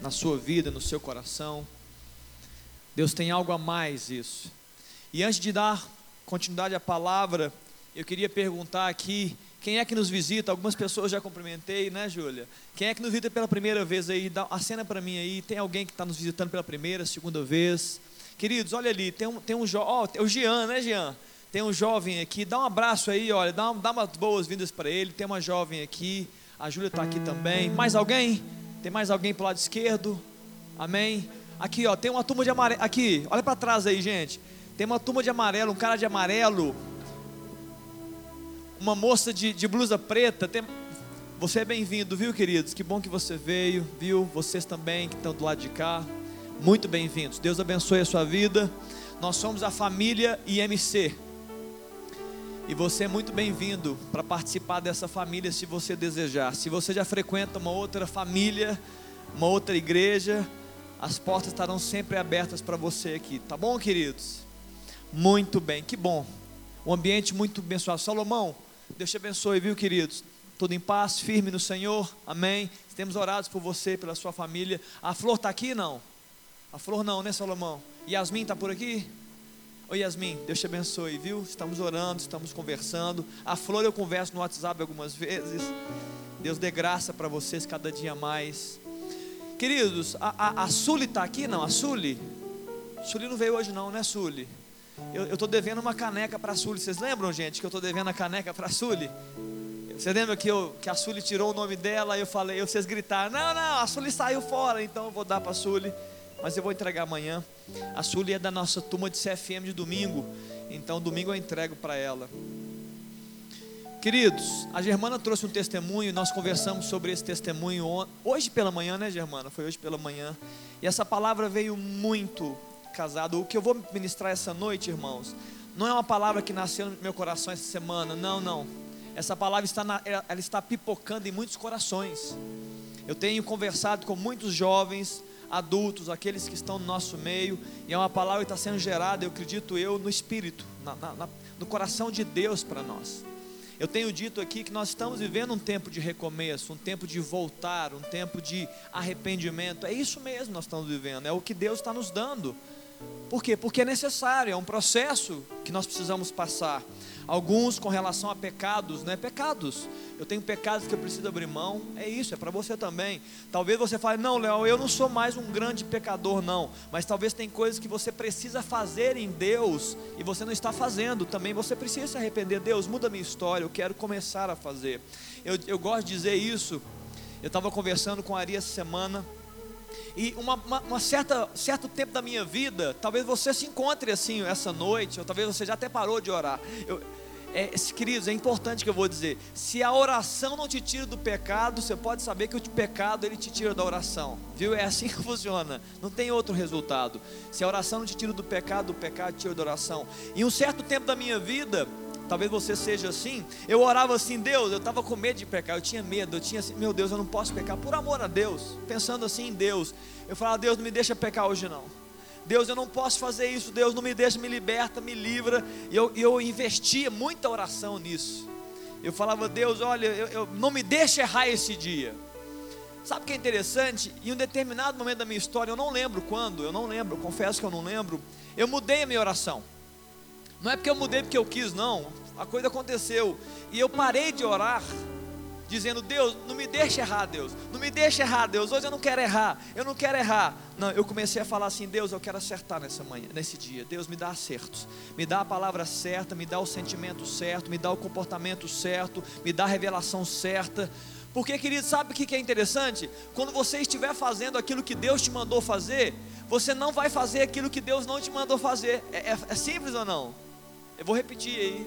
na sua vida, no seu coração. Deus tem algo a mais isso. E antes de dar continuidade à palavra, eu queria perguntar aqui, quem é que nos visita? Algumas pessoas já cumprimentei, né, Júlia? Quem é que nos visita pela primeira vez aí? Dá a cena para mim aí. Tem alguém que está nos visitando pela primeira, segunda vez? Queridos, olha ali, tem um, tem um jovem, oh, o Jean, né, Jean? Tem um jovem aqui, dá um abraço aí, olha, dá, dá umas boas-vindas para ele. Tem uma jovem aqui, a Júlia está aqui também. Mais alguém? Tem mais alguém para o lado esquerdo? Amém? Aqui, ó, tem uma turma de amarelo. Aqui, olha para trás aí, gente. Tem uma turma de amarelo, um cara de amarelo. Uma moça de, de blusa preta. Tem... Você é bem-vindo, viu, queridos? Que bom que você veio, viu? Vocês também que estão do lado de cá. Muito bem-vindos. Deus abençoe a sua vida. Nós somos a família IMC. E você é muito bem-vindo para participar dessa família se você desejar. Se você já frequenta uma outra família, uma outra igreja, as portas estarão sempre abertas para você aqui, tá bom, queridos? Muito bem, que bom. Um ambiente muito abençoado. Salomão, Deus te abençoe, viu, queridos? Tudo em paz, firme no Senhor, amém. Temos orado por você, pela sua família. A flor está aqui, não? A flor não, né, Salomão? Yasmin está por aqui? Oi Yasmin, Deus te abençoe, viu? Estamos orando, estamos conversando. A Flor eu converso no WhatsApp algumas vezes. Deus dê graça para vocês cada dia mais. Queridos, a, a, a Suli está aqui? Não, a Suli? Suli não veio hoje não, né Suli? Eu estou devendo uma caneca para a Suli. Vocês lembram, gente, que eu estou devendo a caneca para a Suli? Você lembra que, eu, que a Suli tirou o nome dela e eu falei, vocês gritaram, não, não, a Suli saiu fora, então eu vou dar para a Suli mas eu vou entregar amanhã. A Sueli é da nossa turma de CFM de domingo, então domingo eu entrego para ela. Queridos, a Germana trouxe um testemunho, nós conversamos sobre esse testemunho hoje pela manhã, né, Germana? Foi hoje pela manhã. E essa palavra veio muito casado. O que eu vou ministrar essa noite, irmãos, não é uma palavra que nasceu no meu coração essa semana, não, não. Essa palavra está, na, ela está pipocando em muitos corações. Eu tenho conversado com muitos jovens, adultos, aqueles que estão no nosso meio, e é uma palavra que está sendo gerada, eu acredito eu, no Espírito, na, na, no coração de Deus para nós. Eu tenho dito aqui que nós estamos vivendo um tempo de recomeço, um tempo de voltar, um tempo de arrependimento. É isso mesmo que nós estamos vivendo, é o que Deus está nos dando. Por quê? Porque é necessário, é um processo que nós precisamos passar. Alguns com relação a pecados, né? Pecados. Eu tenho pecados que eu preciso abrir mão. É isso, é para você também. Talvez você fale, não, Léo, eu não sou mais um grande pecador, não. Mas talvez tem coisas que você precisa fazer em Deus e você não está fazendo. Também você precisa se arrepender. Deus, muda minha história, eu quero começar a fazer. Eu, eu gosto de dizer isso. Eu estava conversando com a Ari essa semana. E uma, uma, uma, certa certo tempo da minha vida, talvez você se encontre assim essa noite, ou talvez você já até parou de orar. Eu, é, queridos, é importante que eu vou dizer: se a oração não te tira do pecado, você pode saber que o pecado ele te tira da oração, viu? É assim que funciona, não tem outro resultado. Se a oração não te tira do pecado, o pecado te tira da oração. Em um certo tempo da minha vida, talvez você seja assim. Eu orava assim, Deus, eu estava com medo de pecar, eu tinha medo, eu tinha assim, meu Deus, eu não posso pecar, por amor a Deus, pensando assim em Deus. Eu falava, Deus, não me deixa pecar hoje não. Deus, eu não posso fazer isso, Deus, não me deixa, me liberta, me livra. E eu, eu investia muita oração nisso. Eu falava, Deus, olha, eu, eu, não me deixa errar esse dia. Sabe o que é interessante? Em um determinado momento da minha história, eu não lembro quando, eu não lembro, confesso que eu não lembro, eu mudei a minha oração. Não é porque eu mudei porque eu quis, não. A coisa aconteceu. E eu parei de orar, dizendo: Deus, não me deixe errar, Deus. Não me deixe errar, Deus. Hoje eu não quero errar. Eu não quero errar. Não, eu comecei a falar assim: Deus, eu quero acertar nessa manhã, nesse dia. Deus, me dá acertos. Me dá a palavra certa, me dá o sentimento certo, me dá o comportamento certo, me dá a revelação certa. Porque, querido, sabe o que é interessante? Quando você estiver fazendo aquilo que Deus te mandou fazer, você não vai fazer aquilo que Deus não te mandou fazer. É, é, é simples ou não? Eu vou repetir aí.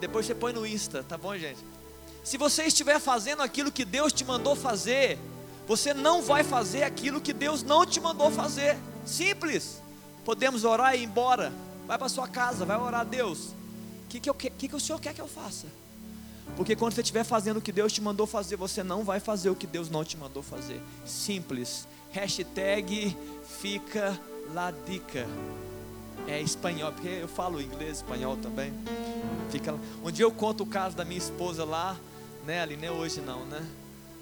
Depois você põe no Insta, tá bom, gente? Se você estiver fazendo aquilo que Deus te mandou fazer, você não vai fazer aquilo que Deus não te mandou fazer. Simples. Podemos orar e ir embora. Vai para sua casa, vai orar a Deus. O que, que, que, que o Senhor quer que eu faça? Porque quando você estiver fazendo o que Deus te mandou fazer, você não vai fazer o que Deus não te mandou fazer. Simples. Hashtag fica la dica é espanhol, porque eu falo inglês, espanhol também. Fica. Um dia eu conto o caso da minha esposa lá, né, Ali, nem hoje não, né?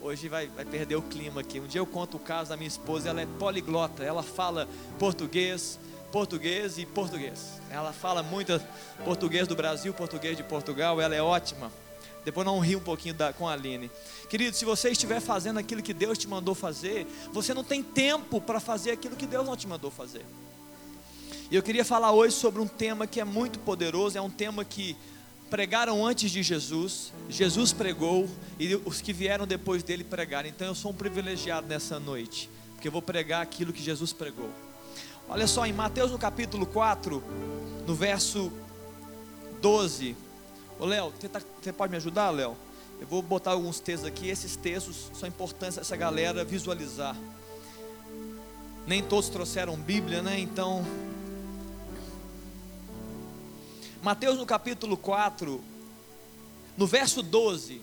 Hoje vai, vai perder o clima aqui. Um dia eu conto o caso da minha esposa, ela é poliglota, ela fala português, português e português. Ela fala muito português do Brasil, português de Portugal, ela é ótima. Depois não ri um pouquinho da, com a Aline. Querido, se você estiver fazendo aquilo que Deus te mandou fazer, você não tem tempo para fazer aquilo que Deus não te mandou fazer. E eu queria falar hoje sobre um tema que é muito poderoso, é um tema que pregaram antes de Jesus, Jesus pregou e os que vieram depois dele pregaram. Então eu sou um privilegiado nessa noite, porque eu vou pregar aquilo que Jesus pregou. Olha só, em Mateus no capítulo 4, no verso 12. Ô Léo, você, tá, você pode me ajudar, Léo? Eu vou botar alguns textos aqui. Esses textos são importantes essa galera visualizar. Nem todos trouxeram Bíblia, né? Então, Mateus no capítulo 4, no verso 12.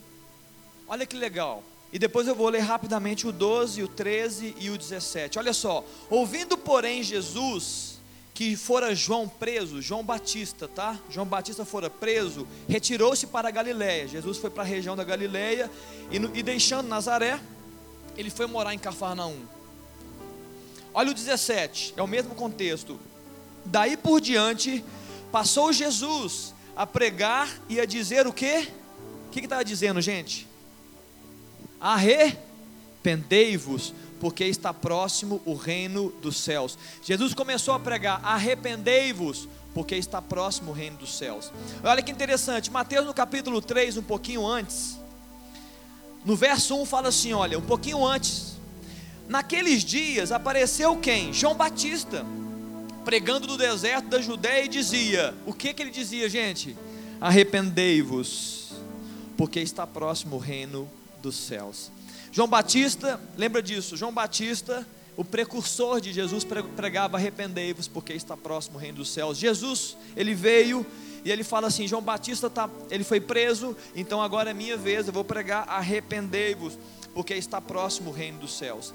Olha que legal. E depois eu vou ler rapidamente o 12, o 13 e o 17. Olha só. Ouvindo, porém, Jesus que fora João preso, João Batista, tá? João Batista fora preso, retirou-se para a Galiléia. Jesus foi para a região da Galiléia e, e deixando Nazaré, ele foi morar em Cafarnaum. Olha o 17, é o mesmo contexto. Daí por diante, Passou Jesus a pregar e a dizer o quê? O que estava dizendo, gente? Arrependei-vos, porque está próximo o reino dos céus. Jesus começou a pregar: arrependei-vos, porque está próximo o reino dos céus. Olha que interessante, Mateus no capítulo 3, um pouquinho antes, no verso 1 fala assim: olha, um pouquinho antes, naqueles dias apareceu quem? João Batista pregando no deserto da Judéia e dizia: O que que ele dizia, gente? Arrependei-vos, porque está próximo o reino dos céus. João Batista, lembra disso? João Batista, o precursor de Jesus, pregava: Arrependei-vos, porque está próximo o reino dos céus. Jesus, ele veio e ele fala assim: João Batista tá, ele foi preso, então agora é minha vez, eu vou pregar: Arrependei-vos, porque está próximo o reino dos céus.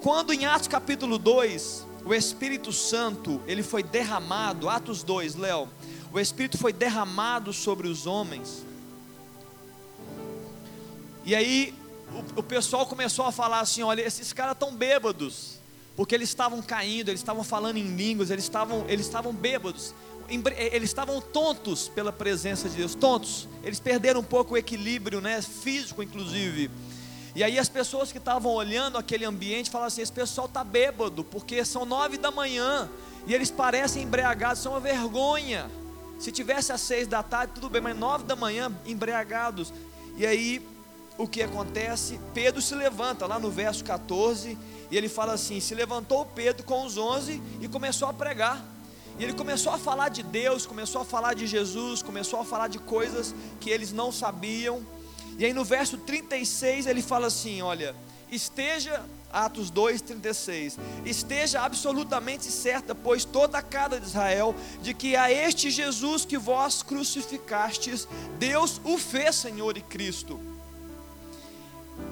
Quando em Atos capítulo 2, o Espírito Santo, ele foi derramado, Atos 2, Léo, o Espírito foi derramado sobre os homens. E aí o, o pessoal começou a falar assim: olha, esses caras estão bêbados, porque eles estavam caindo, eles estavam falando em línguas, eles estavam, eles estavam bêbados, eles estavam tontos pela presença de Deus, tontos, eles perderam um pouco o equilíbrio, né, físico inclusive. E aí as pessoas que estavam olhando aquele ambiente falavam assim: esse pessoal está bêbado, porque são nove da manhã e eles parecem embriagados, são uma vergonha. Se tivesse às seis da tarde, tudo bem, mas nove da manhã, embriagados. E aí o que acontece? Pedro se levanta lá no verso 14 e ele fala assim: se levantou Pedro com os onze e começou a pregar. E ele começou a falar de Deus, começou a falar de Jesus, começou a falar de coisas que eles não sabiam. E aí no verso 36 ele fala assim: olha, esteja, Atos 2, 36, esteja absolutamente certa, pois toda a casa de Israel, de que a este Jesus que vós crucificastes, Deus o fez Senhor e Cristo.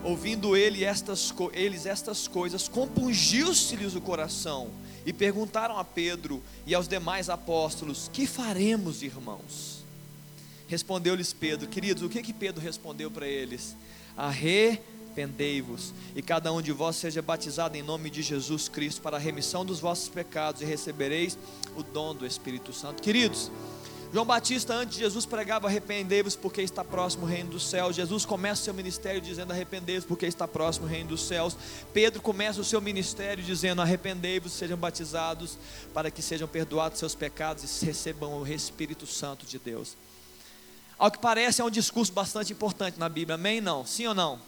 Ouvindo ele estas, eles estas coisas, compungiu-se-lhes o coração, e perguntaram a Pedro e aos demais apóstolos: Que faremos, irmãos? Respondeu-lhes Pedro, queridos, o que que Pedro respondeu para eles? Arrependei-vos, e cada um de vós seja batizado em nome de Jesus Cristo para a remissão dos vossos pecados, e recebereis o dom do Espírito Santo. Queridos, João Batista, antes de Jesus, pregava: arrependei-vos, porque está próximo o reino dos céus. Jesus começa o seu ministério dizendo: arrependei-vos, porque está próximo o reino dos céus. Pedro começa o seu ministério dizendo: arrependei-vos, sejam batizados, para que sejam perdoados seus pecados e recebam o Espírito Santo de Deus. Ao que parece é um discurso bastante importante na Bíblia, amém? Não? Sim ou não?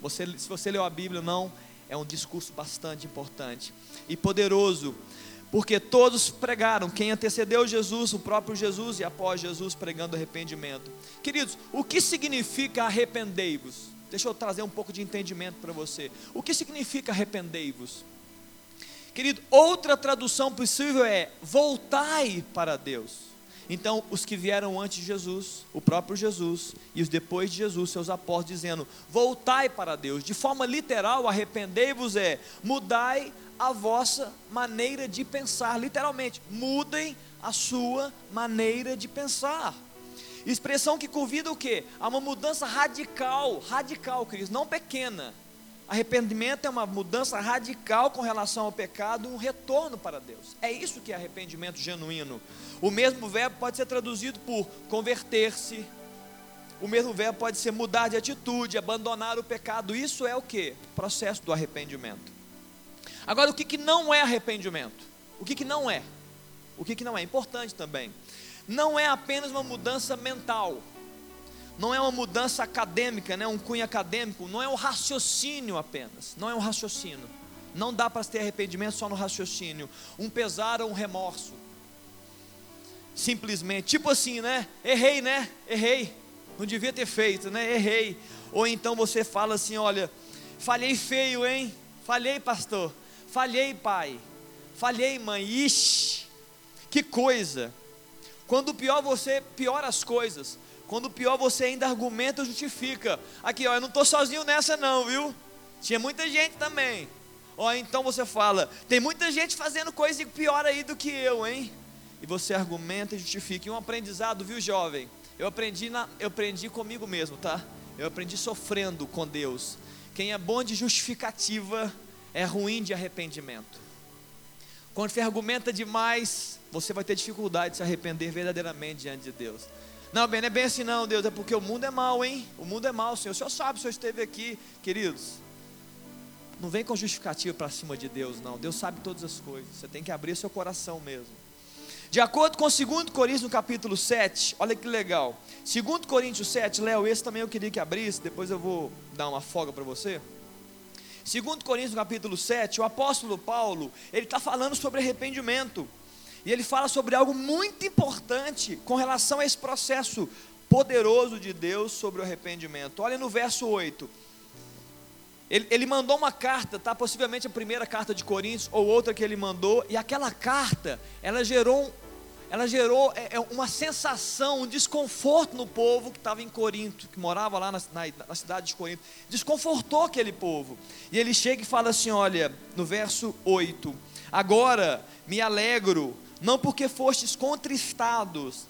Você, se você leu a Bíblia, não, é um discurso bastante importante e poderoso, porque todos pregaram, quem antecedeu Jesus, o próprio Jesus, e após Jesus pregando arrependimento. Queridos, o que significa arrependei-vos? Deixa eu trazer um pouco de entendimento para você. O que significa arrependei-vos? Querido, outra tradução possível é voltai para Deus. Então, os que vieram antes de Jesus, o próprio Jesus, e os depois de Jesus, seus apóstolos, dizendo: Voltai para Deus. De forma literal, arrependei-vos é mudai a vossa maneira de pensar. Literalmente, mudem a sua maneira de pensar. Expressão que convida o quê? A uma mudança radical, radical, queridos, não pequena, Arrependimento é uma mudança radical com relação ao pecado, um retorno para Deus. É isso que é arrependimento genuíno. O mesmo verbo pode ser traduzido por converter-se. O mesmo verbo pode ser mudar de atitude, abandonar o pecado. Isso é o que? Processo do arrependimento. Agora, o que, que não é arrependimento? O que, que não é? O que, que não é? Importante também. Não é apenas uma mudança mental não é uma mudança acadêmica, né, um cunho acadêmico, não é um raciocínio apenas, não é um raciocínio. Não dá para ter arrependimento só no raciocínio, um pesar ou um remorso. Simplesmente, tipo assim, né? Errei, né? Errei. Não devia ter feito, né? Errei. Ou então você fala assim, olha, falhei feio, hein? Falhei, pastor. Falhei, pai. Falhei, mãe. Ixi, que coisa. Quando pior você piora as coisas. Quando pior você ainda argumenta, justifica. Aqui, ó, eu não estou sozinho nessa não, viu? Tinha muita gente também. Ó, então você fala, tem muita gente fazendo coisa pior aí do que eu, hein? E você argumenta e justifica. E um aprendizado, viu, jovem? Eu aprendi, na, eu aprendi comigo mesmo, tá? Eu aprendi sofrendo com Deus. Quem é bom de justificativa é ruim de arrependimento. Quando você argumenta demais, você vai ter dificuldade de se arrepender verdadeiramente diante de Deus. Não, bem, não é bem assim não, Deus, é porque o mundo é mau, hein? O mundo é mau, Senhor. O Senhor sabe, o Senhor esteve aqui, queridos. Não vem com justificativa para cima de Deus, não. Deus sabe todas as coisas. Você tem que abrir seu coração mesmo. De acordo com 2 Coríntios, no capítulo 7, olha que legal. 2 Coríntios 7, Léo, esse também eu queria que abrisse, depois eu vou dar uma folga para você. 2 Coríntios, no capítulo 7, o apóstolo Paulo, ele está falando sobre arrependimento. E ele fala sobre algo muito importante com relação a esse processo poderoso de Deus sobre o arrependimento. Olha no verso 8. Ele, ele, mandou uma carta, tá? Possivelmente a primeira carta de Coríntios ou outra que ele mandou, e aquela carta, ela gerou, ela gerou é, é uma sensação, um desconforto no povo que estava em Corinto, que morava lá na, na, na cidade de Corinto. Desconfortou aquele povo. E ele chega e fala assim: olha, no verso 8: Agora me alegro não porque fostes contristados,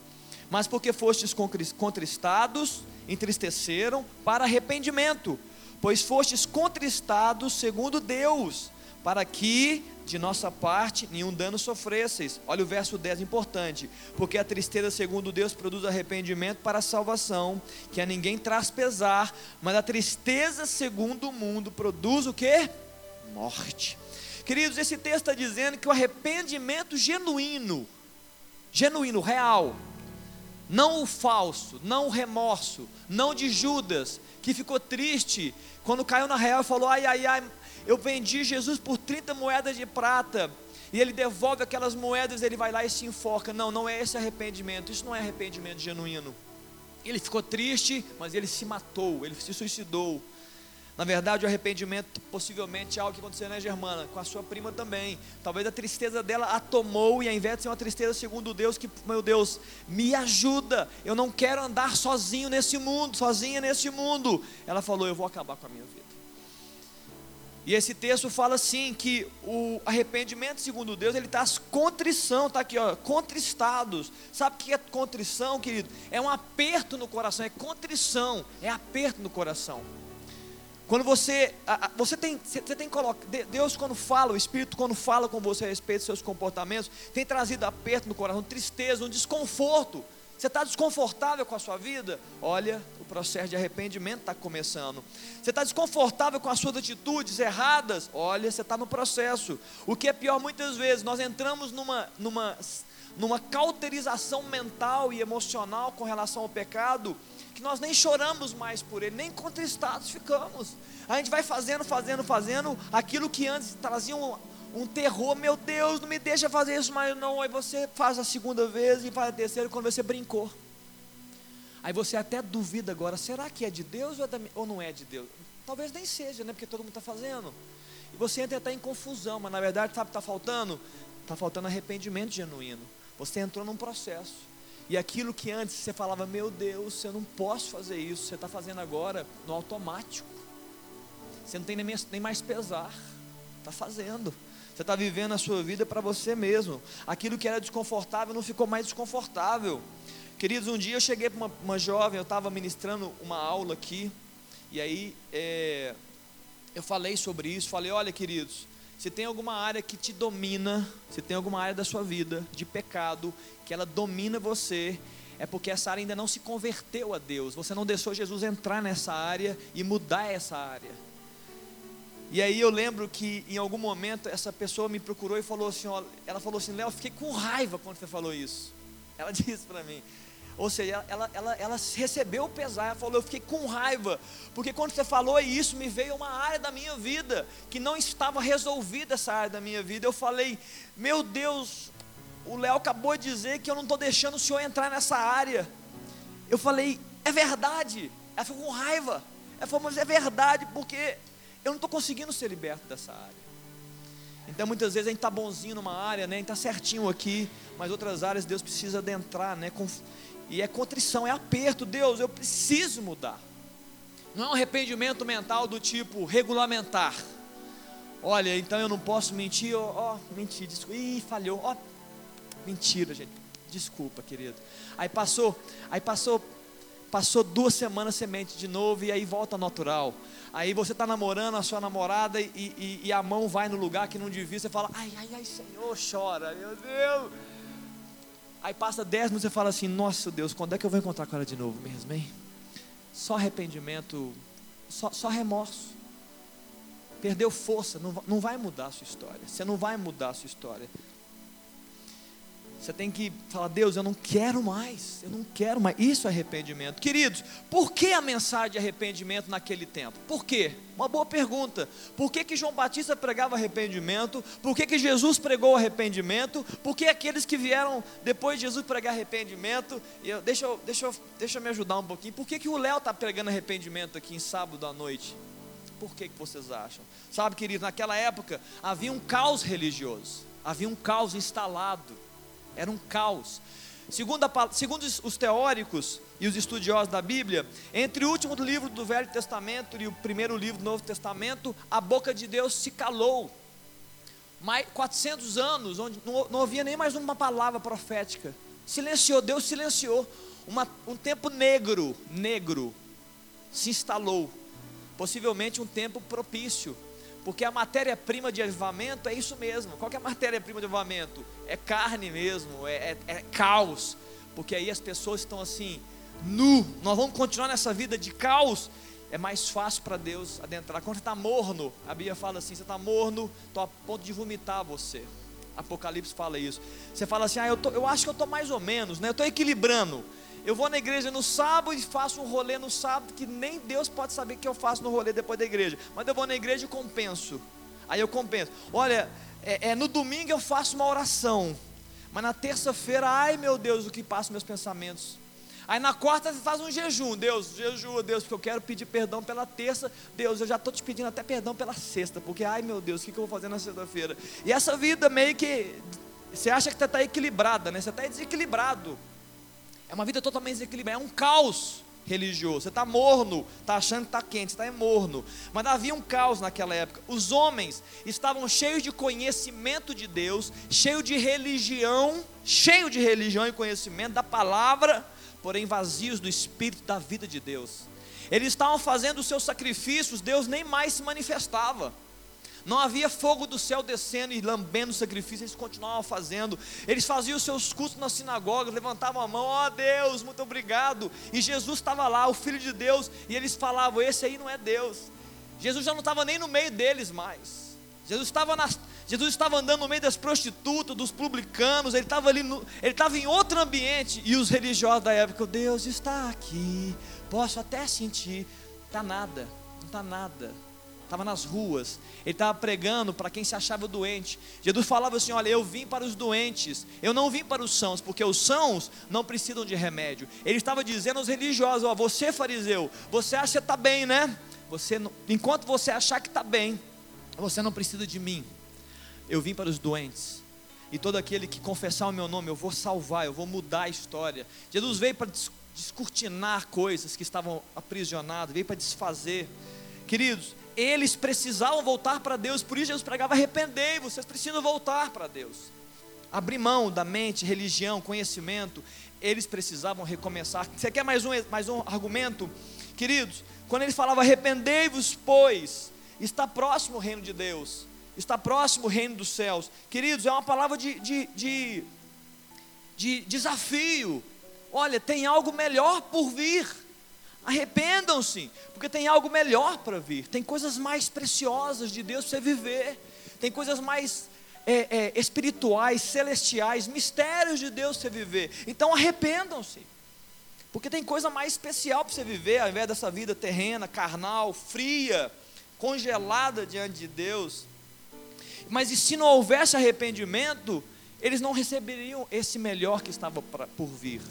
mas porque fostes contristados, entristeceram para arrependimento, pois fostes contristados segundo Deus, para que de nossa parte nenhum dano sofresseis. Olha o verso 10 importante, porque a tristeza segundo Deus produz arrependimento para a salvação, que a ninguém traz pesar, mas a tristeza segundo o mundo produz o que? Morte. Queridos, esse texto está dizendo que o arrependimento genuíno, genuíno, real, não o falso, não o remorso, não de Judas, que ficou triste quando caiu na real e falou: ai, ai, ai, eu vendi Jesus por 30 moedas de prata. E ele devolve aquelas moedas, ele vai lá e se enforca. Não, não é esse arrependimento. Isso não é arrependimento genuíno. Ele ficou triste, mas ele se matou, ele se suicidou. Na verdade, o arrependimento possivelmente é algo que aconteceu, né, Germana? Com a sua prima também. Talvez a tristeza dela a tomou e ao invés de ser uma tristeza segundo Deus, que, meu Deus, me ajuda. Eu não quero andar sozinho nesse mundo, sozinha nesse mundo. Ela falou: Eu vou acabar com a minha vida. E esse texto fala assim que o arrependimento segundo Deus, ele está contrição, está aqui, ó, contristados. Sabe o que é contrição, querido? É um aperto no coração, é contrição, é aperto no coração. Quando você, você tem, você tem coloca, Deus quando fala, o Espírito quando fala com você a respeito dos seus comportamentos, tem trazido aperto no coração, tristeza, um desconforto. Você está desconfortável com a sua vida? Olha, o processo de arrependimento está começando. Você está desconfortável com as suas atitudes erradas? Olha, você está no processo. O que é pior, muitas vezes, nós entramos numa, numa, numa cauterização mental e emocional com relação ao pecado que nós nem choramos mais por ele, nem contristados ficamos. A gente vai fazendo, fazendo, fazendo aquilo que antes trazia um, um terror. Meu Deus, não me deixa fazer isso mais não. Aí você faz a segunda vez e faz a terceira quando você brincou. Aí você até duvida agora, será que é de Deus ou, é da, ou não é de Deus? Talvez nem seja, né? Porque todo mundo está fazendo. E você entra até em confusão, mas na verdade sabe o que está faltando? Está faltando arrependimento genuíno. Você entrou num processo. E aquilo que antes você falava, meu Deus, eu não posso fazer isso, você está fazendo agora no automático. Você não tem nem mais pesar, está fazendo. Você está vivendo a sua vida para você mesmo. Aquilo que era desconfortável não ficou mais desconfortável. Queridos, um dia eu cheguei para uma, uma, jovem, eu estava ministrando uma aula aqui, e aí é, eu falei sobre isso, falei, olha, queridos, se tem alguma área que te domina, se tem alguma área da sua vida de pecado que ela domina você, é porque essa área ainda não se converteu a Deus. Você não deixou Jesus entrar nessa área e mudar essa área. E aí eu lembro que em algum momento essa pessoa me procurou e falou assim, ó, ela falou assim, Léo, fiquei com raiva quando você falou isso. Ela disse para mim. Ou seja, ela, ela, ela recebeu o pesar, ela falou, eu fiquei com raiva, porque quando você falou isso, me veio uma área da minha vida, que não estava resolvida essa área da minha vida. Eu falei, meu Deus, o Léo acabou de dizer que eu não estou deixando o senhor entrar nessa área. Eu falei, é verdade. Ela ficou com raiva. Ela falou, mas é verdade, porque eu não estou conseguindo ser liberto dessa área. Então muitas vezes a gente está bonzinho numa área, né? a gente está certinho aqui, mas outras áreas Deus precisa adentrar, né? E é contrição, é aperto, Deus, eu preciso mudar. Não é um arrependimento mental do tipo regulamentar. Olha, então eu não posso mentir, ó, oh, mentir, desculpa, ih, falhou, ó, oh, Mentira, gente. Desculpa, querido. Aí passou, aí passou, passou duas semanas semente de novo e aí volta natural. Aí você está namorando a sua namorada e, e, e, a mão vai no lugar que não devia, você fala, ai, ai, ai, Senhor, chora, meu Deus. Aí passa dez minutos e fala assim, nossa Deus, quando é que eu vou encontrar com ela de novo mesmo, hein? Só arrependimento, só, só remorso. Perdeu força, não, não vai mudar a sua história. Você não vai mudar a sua história. Você tem que falar, Deus, eu não quero mais, eu não quero mais. Isso é arrependimento. Queridos, por que a mensagem de arrependimento naquele tempo? Por quê? Uma boa pergunta. Por que, que João Batista pregava arrependimento? Por que, que Jesus pregou arrependimento? Por que aqueles que vieram depois de Jesus pregar arrependimento? Eu, deixa, eu, deixa, eu, deixa eu me ajudar um pouquinho. Por que, que o Léo está pregando arrependimento aqui em sábado à noite? Por que, que vocês acham? Sabe, queridos, naquela época havia um caos religioso, havia um caos instalado era um caos. Segundo, a, segundo, os teóricos e os estudiosos da Bíblia, entre o último livro do Velho Testamento e o primeiro livro do Novo Testamento, a boca de Deus se calou. Mais 400 anos, onde não, não havia nem mais uma palavra profética. Silenciou, Deus silenciou. Uma, um tempo negro, negro, se instalou. Possivelmente um tempo propício porque a matéria-prima de avivamento é isso mesmo. Qual é a matéria-prima de avivamento? É carne mesmo, é, é, é, caos. Porque aí as pessoas estão assim, nu. Nós vamos continuar nessa vida de caos. É mais fácil para Deus adentrar. Quando você está morno, a Bíblia fala assim: você está morno, estou a ponto de vomitar você. Apocalipse fala isso. Você fala assim: ah, eu, tô, eu acho que eu estou mais ou menos, né? eu estou equilibrando. Eu vou na igreja no sábado e faço um rolê no sábado que nem Deus pode saber que eu faço no rolê depois da igreja. Mas eu vou na igreja e compenso. Aí eu compenso. Olha, é, é no domingo eu faço uma oração. Mas na terça-feira, ai meu Deus, o que passa meus pensamentos. Aí na quarta você faz um jejum, Deus, jejum, Deus, porque eu quero pedir perdão pela terça, Deus, eu já estou te pedindo até perdão pela sexta, porque ai meu Deus, o que, eu vou fazer na sexta-feira? E essa vida meio que, você acha que está equilibrada, né? Você está desequilibrado. É uma vida totalmente desequilibrada, é um caos religioso. Você está morno, está achando que está quente, está morno. Mas havia um caos naquela época. Os homens estavam cheios de conhecimento de Deus, cheios de religião, cheio de religião e conhecimento da palavra, porém vazios do espírito da vida de Deus. Eles estavam fazendo os seus sacrifícios, Deus nem mais se manifestava. Não havia fogo do céu descendo e lambendo o sacrifício, eles continuavam fazendo. Eles faziam os seus cultos nas sinagogas, levantavam a mão, ó oh, Deus, muito obrigado. E Jesus estava lá, o Filho de Deus, e eles falavam: Esse aí não é Deus. Jesus já não estava nem no meio deles mais. Jesus estava, Jesus estava andando no meio das prostitutas, dos publicanos, ele estava ali, no, ele estava em outro ambiente. E os religiosos da época, Deus está aqui, posso até sentir. Está nada, não está nada estava nas ruas, ele estava pregando para quem se achava doente. Jesus falava assim: Olha, eu vim para os doentes, eu não vim para os sãos, porque os sãos não precisam de remédio. Ele estava dizendo aos religiosos: Ó, você fariseu, você acha que está bem, né? Você, enquanto você achar que está bem, você não precisa de mim. Eu vim para os doentes. E todo aquele que confessar o meu nome, eu vou salvar, eu vou mudar a história. Jesus veio para descortinar coisas que estavam aprisionadas, veio para desfazer. Queridos, eles precisavam voltar para Deus, por isso Jesus pregava: arrependei, vocês precisam voltar para Deus. Abrir mão da mente, religião, conhecimento, eles precisavam recomeçar. Você quer mais um, mais um argumento? Queridos, quando ele falava arrependei-vos, pois, Está próximo o reino de Deus, está próximo o reino dos céus. Queridos, é uma palavra de, de, de, de desafio. Olha, tem algo melhor por vir. Arrependam-se, porque tem algo melhor para vir. Tem coisas mais preciosas de Deus para você viver. Tem coisas mais é, é, espirituais, celestiais, mistérios de Deus para você viver. Então arrependam-se. Porque tem coisa mais especial para você viver, ao invés dessa vida terrena, carnal, fria, congelada diante de Deus. Mas e se não houvesse arrependimento, eles não receberiam esse melhor que estava pra, por vir.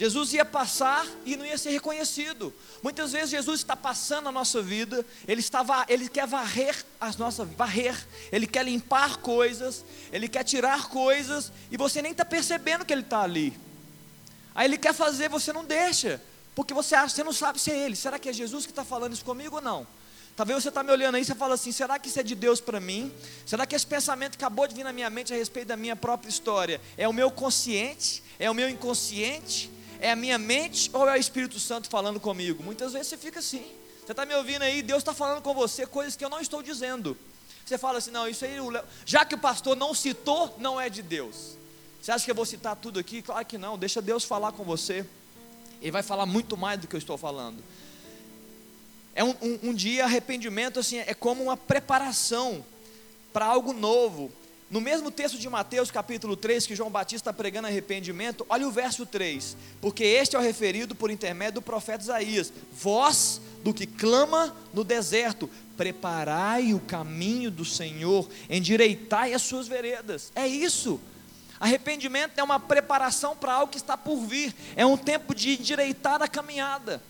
Jesus ia passar e não ia ser reconhecido. Muitas vezes Jesus está passando a nossa vida, ele, estava, ele quer varrer as nossas, varrer, ele quer limpar coisas, ele quer tirar coisas, e você nem está percebendo que ele está ali. Aí ele quer fazer, você não deixa, porque você acha, você não sabe se é ele. Será que é Jesus que está falando isso comigo ou não? Talvez você está me olhando aí e você fala assim: será que isso é de Deus para mim? Será que esse pensamento acabou de vir na minha mente a respeito da minha própria história é o meu consciente? É o meu inconsciente? É a minha mente ou é o Espírito Santo falando comigo? Muitas vezes você fica assim. Você está me ouvindo aí, Deus está falando com você coisas que eu não estou dizendo. Você fala assim, não, isso aí, já que o pastor não citou, não é de Deus. Você acha que eu vou citar tudo aqui? Claro que não, deixa Deus falar com você. Ele vai falar muito mais do que eu estou falando. É um, um, um dia arrependimento assim é como uma preparação para algo novo, no mesmo texto de Mateus, capítulo 3, que João Batista está pregando arrependimento, olha o verso 3: Porque este é o referido por intermédio do profeta Isaías: Voz do que clama no deserto, preparai o caminho do Senhor, endireitai as suas veredas. É isso. Arrependimento é uma preparação para algo que está por vir, é um tempo de endireitar a caminhada.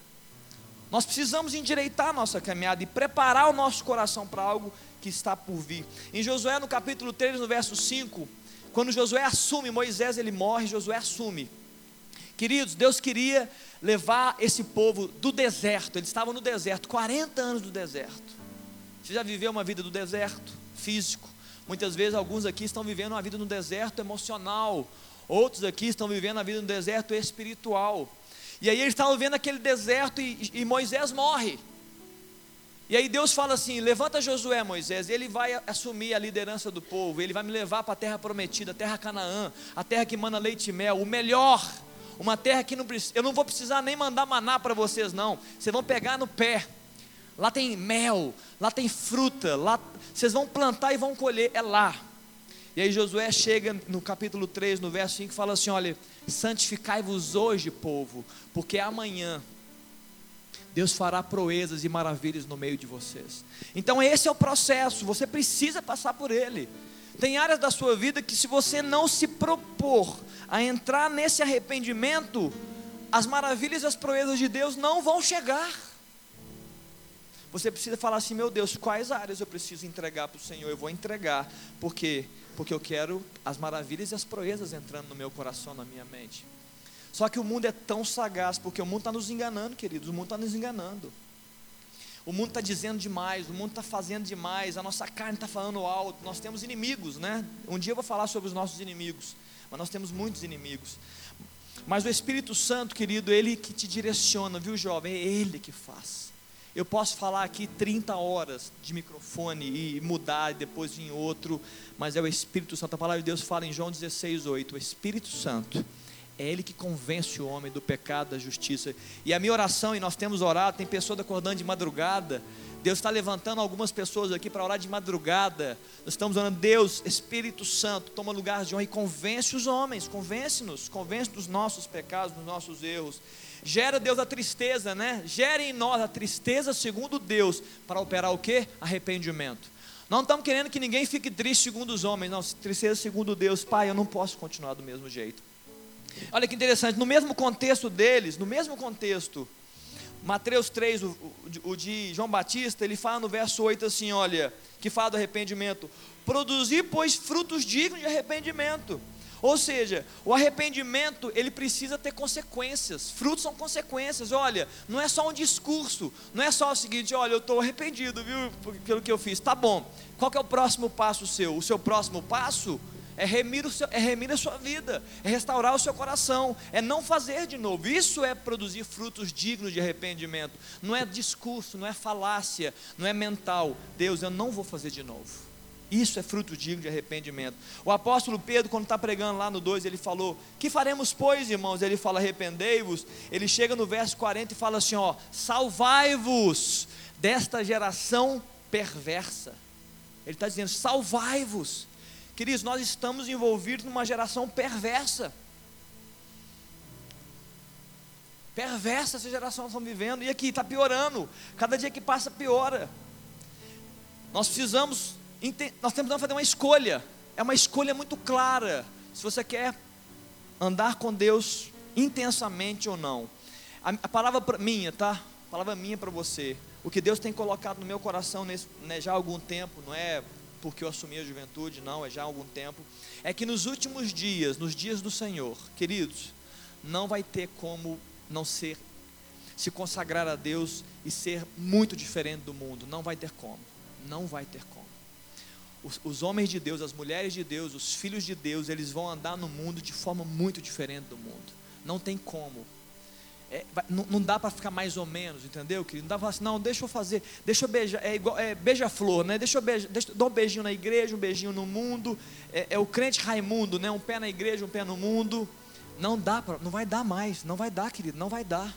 Nós precisamos endireitar a nossa caminhada e preparar o nosso coração para algo que está por vir. Em Josué, no capítulo 3, no verso 5, quando Josué assume, Moisés ele morre, Josué assume. Queridos, Deus queria levar esse povo do deserto, eles estavam no deserto, 40 anos do deserto. Você já viveu uma vida do deserto, físico? Muitas vezes alguns aqui estão vivendo uma vida no deserto emocional, outros aqui estão vivendo a vida no deserto espiritual. E aí eles estavam vendo aquele deserto e, e Moisés morre. E aí Deus fala assim: levanta Josué, Moisés, ele vai assumir a liderança do povo, ele vai me levar para a terra prometida, a terra Canaã, a terra que manda leite e mel, o melhor, uma terra que não eu não vou precisar nem mandar maná para vocês, não. Vocês vão pegar no pé. Lá tem mel, lá tem fruta, lá vocês vão plantar e vão colher, é lá. E aí Josué chega no capítulo 3, no verso 5, e fala assim: olha, santificai-vos hoje, povo, porque amanhã Deus fará proezas e maravilhas no meio de vocês. Então, esse é o processo, você precisa passar por ele. Tem áreas da sua vida que, se você não se propor a entrar nesse arrependimento, as maravilhas e as proezas de Deus não vão chegar. Você precisa falar assim: meu Deus, quais áreas eu preciso entregar para o Senhor? Eu vou entregar, porque porque eu quero as maravilhas e as proezas entrando no meu coração, na minha mente. Só que o mundo é tão sagaz, porque o mundo está nos enganando, queridos, o mundo está nos enganando. O mundo está dizendo demais, o mundo está fazendo demais, a nossa carne está falando alto, nós temos inimigos, né? Um dia eu vou falar sobre os nossos inimigos, mas nós temos muitos inimigos. Mas o Espírito Santo, querido, ele que te direciona, viu, jovem? É ele que faz. Eu posso falar aqui 30 horas de microfone e mudar e depois vir outro, mas é o Espírito Santo. A palavra de Deus fala em João 16, 8. O Espírito Santo é Ele que convence o homem do pecado, da justiça. E a minha oração, e nós temos orado, tem pessoas acordando de madrugada. Deus está levantando algumas pessoas aqui para orar de madrugada. Nós estamos orando, Deus, Espírito Santo, toma lugar de honra e convence os homens, convence-nos, convence dos nossos pecados, dos nossos erros. Gera Deus a tristeza, né? Gera em nós a tristeza segundo Deus, para operar o que? Arrependimento. Não estamos querendo que ninguém fique triste segundo os homens, não, tristeza segundo Deus. Pai, eu não posso continuar do mesmo jeito. Olha que interessante, no mesmo contexto deles, no mesmo contexto, Mateus 3, o, o, de João Batista, ele fala no verso 8 assim: olha, que fala do arrependimento: produzir, pois, frutos dignos de arrependimento. Ou seja, o arrependimento, ele precisa ter consequências. Frutos são consequências. Olha, não é só um discurso, não é só o seguinte, olha, eu estou arrependido, viu, pelo que eu fiz. Tá bom. Qual é o próximo passo seu? O seu próximo passo é remir, o seu, é remir a sua vida, é restaurar o seu coração, é não fazer de novo. Isso é produzir frutos dignos de arrependimento. Não é discurso, não é falácia, não é mental. Deus, eu não vou fazer de novo. Isso é fruto digno de arrependimento. O apóstolo Pedro, quando está pregando lá no 2, ele falou: Que faremos, pois, irmãos? Ele fala: Arrependei-vos. Ele chega no verso 40 e fala assim: Ó, salvai-vos desta geração perversa. Ele está dizendo: Salvai-vos. Queridos, nós estamos envolvidos numa geração perversa. Perversa essa geração que estamos vivendo. E aqui está piorando. Cada dia que passa, piora. Nós precisamos nós temos que fazer uma escolha. É uma escolha muito clara. Se você quer andar com Deus intensamente ou não. A, palavra minha, tá? A palavra minha para você. O que Deus tem colocado no meu coração nesse, né, já há algum tempo, não é porque eu assumi a juventude, não, é já há algum tempo. É que nos últimos dias, nos dias do Senhor, queridos, não vai ter como não ser, se consagrar a Deus e ser muito diferente do mundo. Não vai ter como. Não vai ter como os, os, homens de Deus, as mulheres de Deus, os filhos de Deus, eles vão andar no mundo de forma muito diferente do mundo. Não tem como. É, não, não, dá para ficar mais ou menos, entendeu? Que não dá para falar assim, não, deixa eu fazer, deixa eu beijar, é igual, é, beija-flor, né? Deixa eu beijar, deixa, dá um beijinho na igreja, um beijinho no mundo. É, é, o crente Raimundo, né? Um pé na igreja, um pé no mundo. Não dá, pra, não vai dar mais, não vai dar, querido, não vai dar.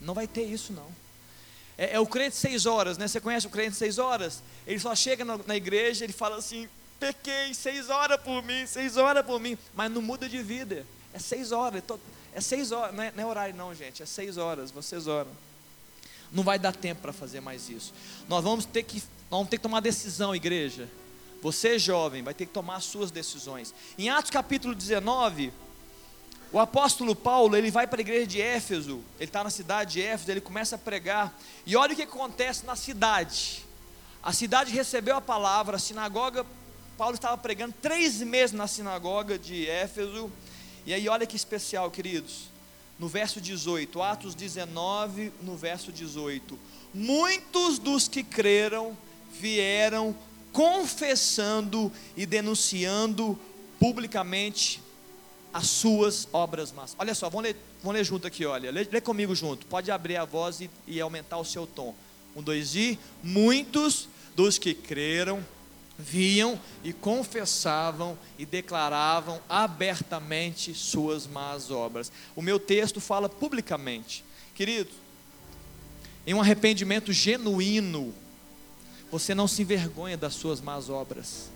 Não vai ter isso não. É, é, o crente seis horas, né? Você conhece o crente seis horas? Ele só chega na, na igreja, ele fala assim: pequei, seis horas por mim, seis horas por mim, mas não muda de vida. É seis horas, é seis horas, não é, não é horário não, gente, é seis horas, vocês oram. Não vai dar tempo para fazer mais isso. Nós vamos ter que, vamos ter que tomar decisão, igreja. Você jovem vai ter que tomar as suas decisões. Em Atos capítulo 19, o apóstolo Paulo, ele vai para a igreja de Éfeso, ele está na cidade de Éfeso, ele começa a pregar, e olha o que acontece na cidade. A cidade recebeu a palavra, a sinagoga, Paulo estava pregando três meses na sinagoga de Éfeso, e aí olha que especial, queridos, no verso 18, Atos 19, no verso 18: Muitos dos que creram vieram confessando e denunciando publicamente as suas obras más. Olha só, vamos ler, vamos ler junto aqui, olha. Lê, lê comigo junto. Pode abrir a voz e, e, aumentar o seu tom. Um, dois e. Muitos dos que creram viam e confessavam e declaravam abertamente suas más obras. O meu texto fala publicamente. Querido, em um arrependimento genuíno, você não se envergonha das suas más obras.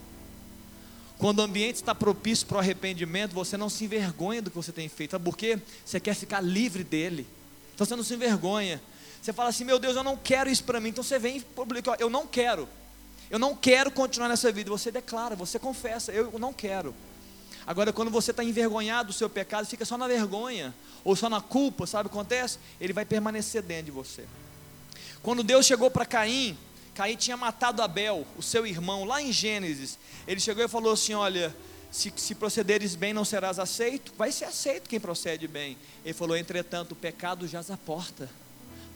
Quando o ambiente está propício para o arrependimento, você não se envergonha do que você tem feito. Sabe por quê? Você quer ficar livre dele. Então você não se envergonha. Você fala assim: meu Deus, eu não quero isso para mim. Então você vem e publica: eu não quero. Eu não quero continuar nessa vida. Você declara, você confessa: eu não quero. Agora, quando você está envergonhado do seu pecado, fica só na vergonha ou só na culpa, sabe o que acontece? Ele vai permanecer dentro de você. Quando Deus chegou para Caim Caim tinha matado Abel, o seu irmão, lá em Gênesis. Ele chegou e falou assim: Olha, se, se procederes bem, não serás aceito. Vai ser aceito quem procede bem. Ele falou: Entretanto, o pecado jaz a porta.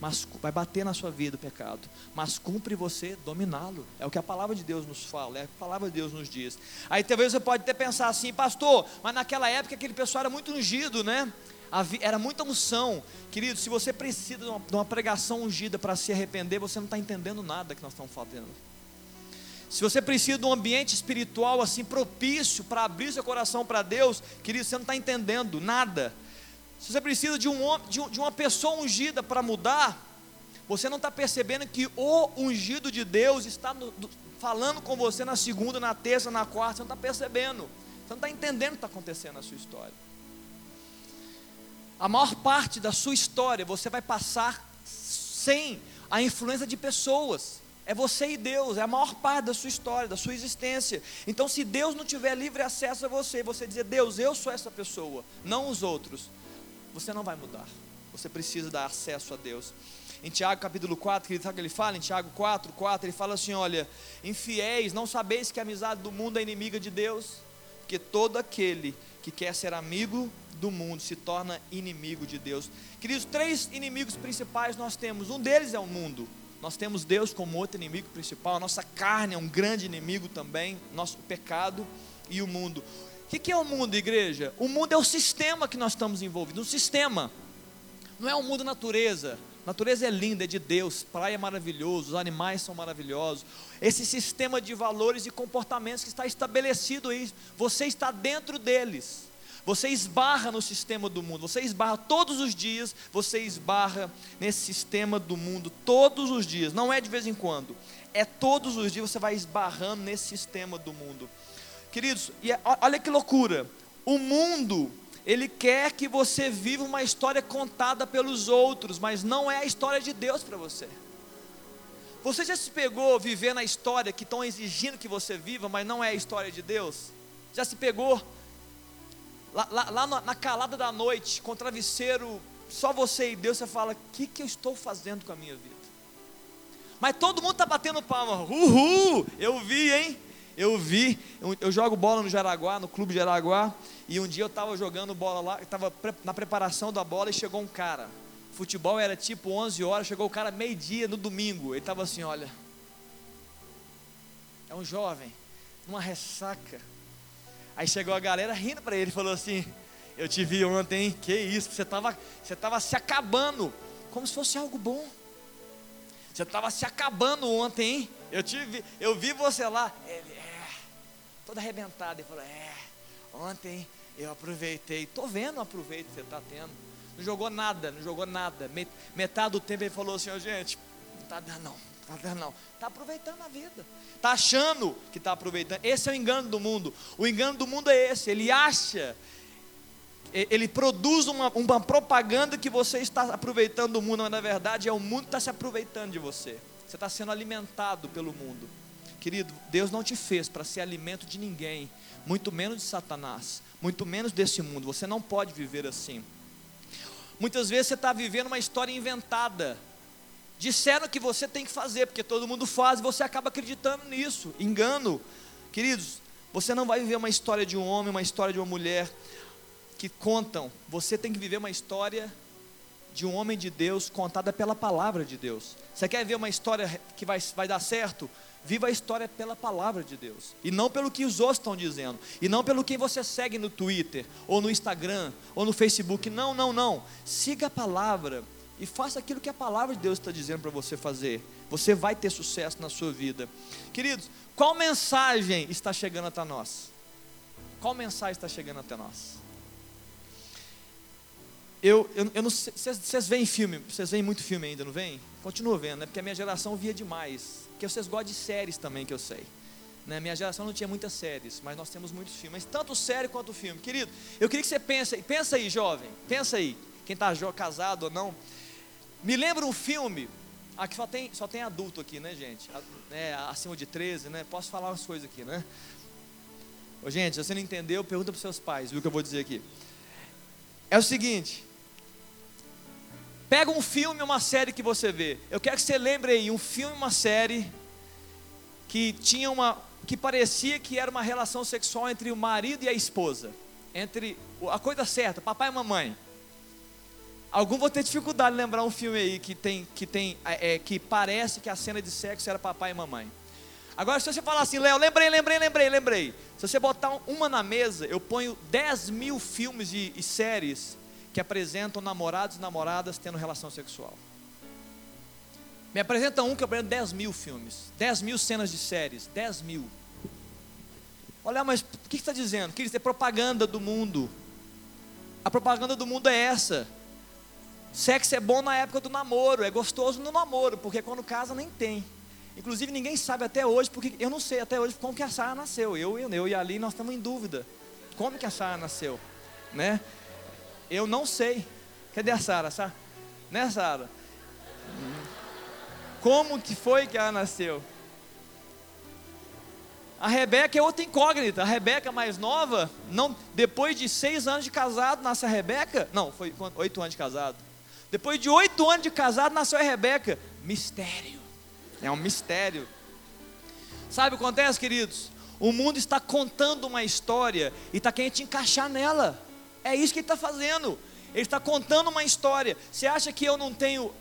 Mas vai bater na sua vida o pecado. Mas cumpre você dominá-lo. É o que a palavra de Deus nos fala, é a palavra de Deus nos diz. Aí talvez você pode até pensar assim, pastor, mas naquela época aquele pessoal era muito ungido, né? era muita unção. Querido, se você precisa de uma, de uma pregação ungida para se arrepender, você não está entendendo nada que nós estamos fazendo. Se você precisa de um ambiente espiritual assim propício para abrir seu coração para Deus, querido, você não está entendendo nada. Se você precisa de, um, de, de uma pessoa ungida para mudar, você não está percebendo que o ungido de Deus está no, do, falando com você na segunda, na terça, na quarta, você não está percebendo. Você não está entendendo o que está acontecendo na sua história. A maior parte da sua história você vai passar sem a influência de pessoas. É você e Deus, é a maior parte da sua história, da sua existência. Então, se Deus não tiver livre acesso a você, você dizer, Deus, eu sou essa pessoa, não os outros, você não vai mudar. Você precisa dar acesso a Deus. Em Tiago capítulo 4, que sabe que ele fala? Em Tiago 4, 4, ele fala assim: olha, infiéis, não sabeis que a amizade do mundo é inimiga de Deus? Porque todo aquele que quer ser amigo do mundo se torna inimigo de Deus. Queridos, três inimigos principais nós temos. Um deles é o mundo. Nós temos Deus como outro inimigo principal. A nossa carne é um grande inimigo também, nosso pecado e o mundo. Que, que é o mundo, igreja? O mundo é o sistema que nós estamos envolvidos, um sistema. Não é o mundo natureza. Natureza é linda, é de Deus, praia é maravilhoso, os animais são maravilhosos. Esse sistema de valores e comportamentos que está estabelecido aí, você está dentro deles. Você esbarra no sistema do mundo, você esbarra todos os dias, você esbarra nesse sistema do mundo todos os dias, não é de vez em quando, é todos os dias você vai esbarrando nesse sistema do mundo. Queridos, e é, olha que loucura, o mundo, ele quer que você viva uma história contada pelos outros, mas não é a história de Deus para você. Você já se pegou vivendo a história que estão exigindo que você viva, mas não é a história de Deus? Já se pegou lá, lá, lá na, calada da noite, com travesseiro, só você e Deus, você fala: o que, que eu estou fazendo com a minha vida? Mas todo mundo está batendo palma, uhul, eu vi, hein? Eu vi, eu, eu, jogo bola no Jaraguá, no clube Jaraguá, e um dia eu estava jogando bola lá, estava pre, na preparação da bola e chegou um cara. Futebol era tipo 11 horas, chegou o cara meio-dia no domingo. Ele estava assim: olha, é um jovem, numa ressaca, Aí chegou a galera rindo para ele, falou assim: Eu te vi ontem, hein? que isso, você estava você tava se acabando, como se fosse algo bom. Você estava se acabando ontem, hein? Eu, te vi, eu vi você lá. Ele, todo arrebentado. Ele falou: É, ontem eu aproveitei. Estou vendo o aproveito que você está tendo. Não jogou nada, não jogou nada. Metade do tempo ele falou assim: Gente, não está dando não Tá não, está aproveitando a vida, está achando que está aproveitando. Esse é o engano do mundo. O engano do mundo é esse: ele acha, ele produz uma, uma propaganda que você está aproveitando do mundo, mas na verdade é o mundo que está se aproveitando de você. Você está sendo alimentado pelo mundo. Querido, Deus não te fez para ser alimento de ninguém, muito menos de Satanás, muito menos desse mundo. Você não pode viver assim. Muitas vezes você está vivendo uma história inventada Disseram que você tem que fazer, porque todo mundo faz e você acaba acreditando nisso. Engano. Queridos, você não vai viver uma história de um homem, uma história de uma mulher que contam. Você tem que viver uma história de um homem de Deus contada pela palavra de Deus. Você quer ver uma história que vai, vai dar certo? Viva a história pela palavra de Deus. E não pelo que os outros estão dizendo. E não pelo que você segue no Twitter, ou no Instagram, ou no Facebook. Não, não, não. Siga a palavra e faça aquilo que a palavra de Deus está dizendo para você fazer. Você vai ter sucesso na sua vida. Queridos, qual mensagem está chegando até nós? Qual mensagem está chegando até nós? Eu, eu, eu não vocês, veem filme, vocês veem muito filme ainda, não vem? Continua vendo, né? Porque a minha geração via demais. Porque vocês gostam de séries também, que eu sei. Né? Minha geração não tinha muitas séries, mas nós temos muitos filmes. Tanto série quanto filme. Querido, eu queria que você pense, pensa aí, jovem, pensa aí, quem está casado ou não. Me lembra um filme, aqui só tem, só tem adulto aqui, né, gente? É, acima de 13, né? Posso falar umas coisas aqui, né? Ô, gente, se você não entendeu, pergunta para seus pais, viu o que eu vou dizer aqui. É o seguinte, pega um filme, uma série que você vê. Eu quero que você lembre aí, um filme, uma série que tinha uma, que parecia que era uma relação sexual entre o marido e a esposa, entre a coisa certa, papai e mamãe. Algum vão ter dificuldade de lembrar um filme aí que tem, que tem, é, é, que parece que a cena de sexo era papai e mamãe. Agora, se você falar assim, Léo, lembrei, lembrei, lembrei, lembrei. Se você botar uma na mesa, eu ponho 10 mil filmes e, e séries que apresentam namorados e namoradas tendo relação sexual. Me apresenta um que eu apresento 10 mil filmes, 10 mil cenas de séries, 10 mil. Olha, mas o que está dizendo? Que isso é propaganda do mundo. A propaganda do mundo é essa. Sexo é bom na época do namoro, é gostoso no namoro, porque quando casa nem tem. Inclusive ninguém sabe até hoje, porque eu não sei até hoje como que a Sara nasceu. Eu, eu, eu e Ali nós estamos em dúvida. Como que a Sara nasceu, né? Eu não sei. Cadê a Sara? Sara? Né, Sara? Como que foi que ela nasceu? A Rebeca é outra incógnita. A Rebeca mais nova, não, depois de seis anos de casado, nasce a Rebeca. Não, foi oito anos de casado. Depois de oito anos de casado, nasceu a Rebeca. Mistério. É um mistério. Sabe o que acontece, queridos? O mundo está contando uma história e está querendo te encaixar nela. É isso que ele está fazendo. Ele está contando uma história. Você acha que eu não tenho.